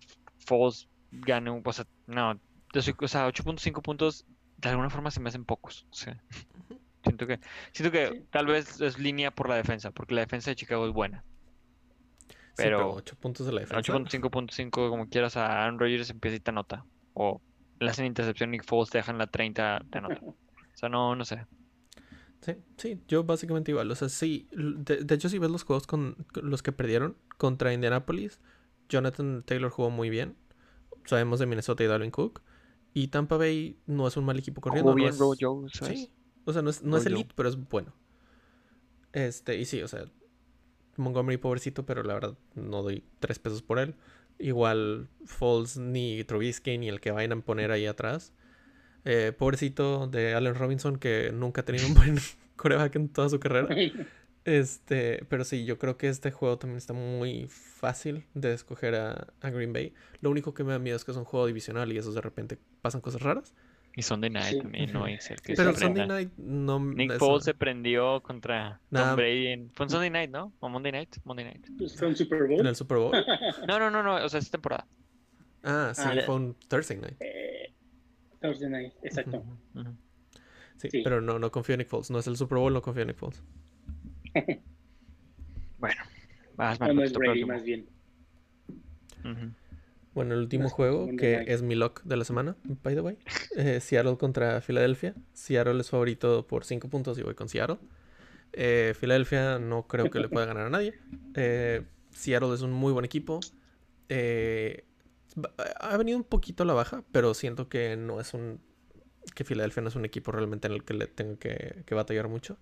Foles gane, un- o sea, no, yo soy- o sea, 8.5 puntos de alguna forma se me hacen pocos. O sea, siento que, siento que Sí. tal vez es línea por la defensa, porque la defensa de Chicago es buena. Sí, pero pero 8 puntos de la defensa. 8.5.5, como quieras, a Aaron Rodgers empieza y te anota. O le hacen intercepción Nick Foles, te dejan la 30, te anota. O sea, no, no sé. Sí, sí, yo básicamente igual. O sea, sí. De, de hecho, si ves los juegos con, con los que perdieron contra Indianapolis, Jonathan Taylor jugó muy bien. Sabemos de Minnesota y Dalvin Cook. Y Tampa Bay no es un mal equipo corriendo. Jugó no bien es-. Sí. O sea, no es, no es elite, pero es bueno. Este, y sí, o sea, Montgomery pobrecito, pero la verdad no doy tres pesos por él. Igual Foles ni Trubisky ni el que vayan a poner ahí atrás. Eh, pobrecito de Allen Robinson que nunca ha tenido un buen coreback en toda su carrera. Este, pero sí, yo creo que este juego también está muy fácil de escoger a, a Green Bay. Lo único que me da miedo es que es un juego divisional y esos de repente pasan cosas raras. Y Sunday Night Sí. también, no es el que Pero se Sunday prenda. Night no. Nick Foles se prendió contra Nah. Tom Brady en... Fue en Sunday Night, ¿no? ¿O Monday Night? Monday Night. Pues fue un Super En Bowl. el Super Bowl. No, no, no, no, o sea, esta temporada. Ah, sí, Ah, fue un Thursday night. Eh, Thursday Night, exacto. Sí, Sí. pero no, no confío en Nick Foles. No es el Super Bowl, no confío en Nick Foles. Bueno, vas, Marco, no es Brady, más bien. Ujú. Bueno, el último juego, que es mi lock de la semana, by the way. eh, Seattle contra Filadelfia. Seattle es favorito por 5 puntos y voy con Seattle. Eh, Filadelfia no creo que le pueda ganar a nadie. Eh, Seattle es un muy buen equipo. Eh, ha venido un poquito a la baja, pero siento que no es un. que Filadelfia no es un equipo realmente en el que le tengo que, que batallar mucho.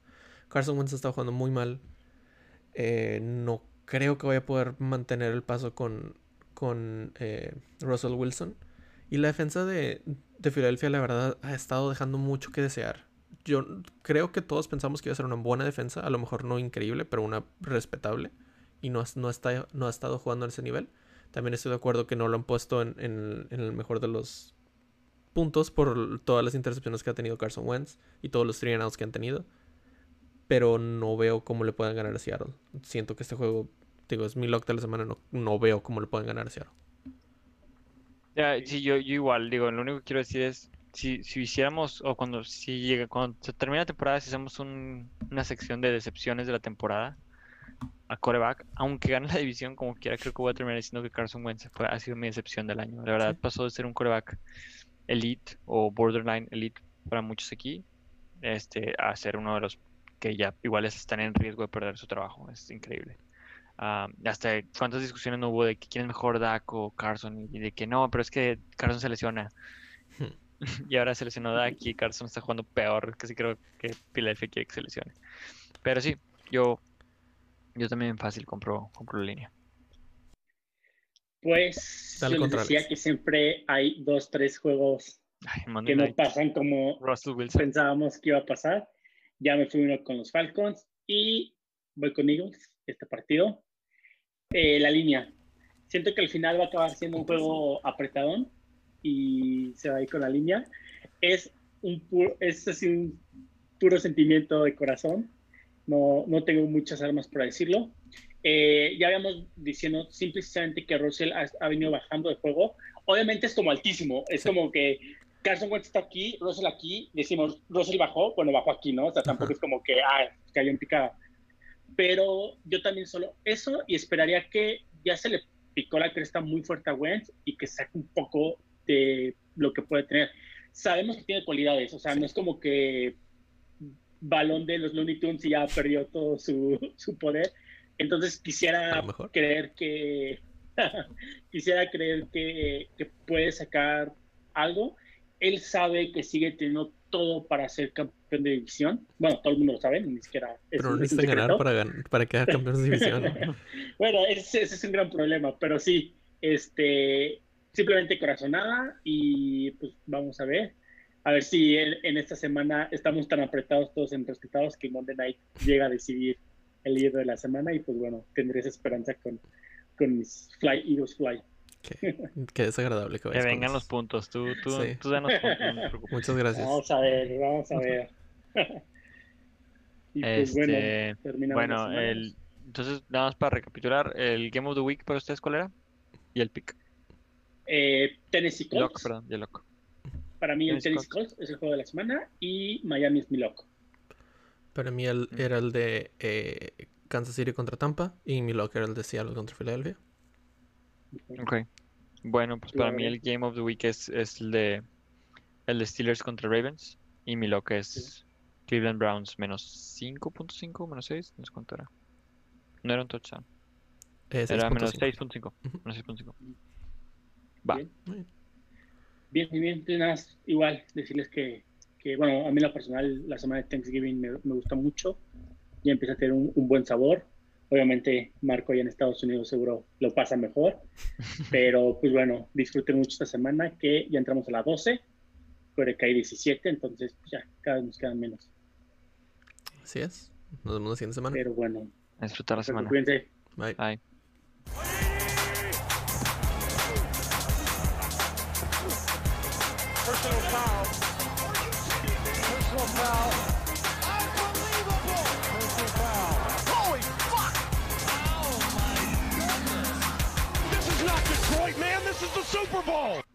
Carson Wentz está jugando muy mal. Eh, no creo que vaya a poder mantener el paso con, con eh, Russell Wilson. Y la defensa de, de Filadelfia, la verdad, ha estado dejando mucho que desear. Yo creo que todos pensamos que iba a ser una buena defensa, a lo mejor no increíble, pero una respetable. Y no, no, está, no ha estado jugando a ese nivel. También estoy de acuerdo que no lo han puesto en, en- el mejor de los puntos por todas las intercepciones que ha tenido Carson Wentz y todos los three and outs que han tenido. Pero no veo cómo le puedan ganar a Seattle. Siento que este juego, digo, es mi lock de la semana, no, no veo cómo le pueden ganar a Seattle. Ya, sí, yo, yo igual, digo, lo único que quiero decir es, si, si hiciéramos, o cuando, si llega, cuando se termina la temporada, si hacemos un- una sección de decepciones de la temporada a coreback, aunque gane la división como quiera, creo que voy a terminar diciendo que Carson Wentz fue, ha sido mi decepción del año. La verdad, Sí. pasó de ser un coreback elite o borderline elite para muchos aquí, este, a ser uno de los que ya iguales están en riesgo de perder su trabajo. Es increíble. Ah, hasta cuántas discusiones no hubo de que quién es mejor Dak o Carson y de que no, pero es que Carson se lesiona. y ahora se lesionó Dak y Carson está jugando peor, que sí creo que Philadelphia quiere que se lesione. Pero sí, yo yo también fácil compro, compro la línea. Pues Dale yo les decía que siempre hay dos, tres juegos Ay, que no Night, pasan como Russell Wilson. pensábamos que iba a pasar. Ya me fui uno con los Falcons y voy con Eagles este partido. Eh, la línea. Siento que al final va a acabar siendo un juego apretadón y se va a ir con la línea. Es un puro, es así un puro sentimiento de corazón. No, no tengo muchas armas para decirlo. Eh, ya habíamos diciendo simplemente que Russell ha, ha venido bajando de juego. Obviamente es como altísimo. Es Sí. como que Carson Wentz está aquí, Russell aquí. Decimos, Russell bajó, bueno, bajó aquí, ¿no? O sea, tampoco Ajá. es como que, ah, cayó en picada. Pero yo también solo eso y esperaría que ya se le picó la cresta muy fuerte a Wentz y que saque un poco de lo que puede tener. Sabemos que tiene cualidades, o sea, no es como que balón de los Looney Tunes y ya perdió todo su, su poder. Entonces quisiera mejor. creer que quisiera creer que, que puede sacar algo. Él sabe que sigue teniendo todo para ser campeón de división. Bueno, todo el mundo lo sabe, ni siquiera es, Pero no necesitan ganar para, para quedar campeones de división. ¿no? bueno, ese, ese es un gran problema, pero sí, este, simplemente corazonada y pues vamos a ver. A ver si en, en esta semana estamos tan apretados todos enrespetados que Monday Night llega a decidir el líder de la semana y pues bueno, tendré esa esperanza con, con mis Fly Eagles Fly. Qué, qué desagradable que Que vengan los puntos, tú, tú, Sí. tú danos puntos, no. Muchas gracias. Vamos a ver, vamos a ver. y pues bueno, Este, bueno, el, entonces nada más para recapitular, el Game of the Week para ustedes, ¿cuál era? Y el pick. Eh, Tennessee Colts, Lock, perdón, para mí el Tennessee Tennessee Colts es el juego de la semana y Miami es mi loco. Para mí el- Mm. era el de eh, Kansas City contra Tampa y mi lock era el de Seattle contra Filadelfia. Ok. Bueno, pues para mí el Game of the Week es, es el de el de Steelers contra Ravens y mi lock es Cleveland Browns menos 5.5, menos 6, no sé cuánto era. No era un touchdown, Eh, era menos 6.5. 6.5, Ujú. menos 6.5. Va. Bien. Muy bien. Bien, bien, bien. Entonces, nada, más, igual decirles que, que, bueno, a mí en lo personal la semana de Thanksgiving me, me gusta mucho. Ya empieza a tener un, un buen sabor. Obviamente Marco allá en Estados Unidos seguro lo pasa mejor. Pero pues bueno, disfruten mucho esta semana que ya entramos a la 12. Puede que hay 17, entonces pues, ya cada vez nos quedan menos. Así es. Nos vemos la siguiente semana. Pero bueno, A disfrutar la pues, semana. cuídense. Bye. Bye. Personal foul. Is the Super Bowl.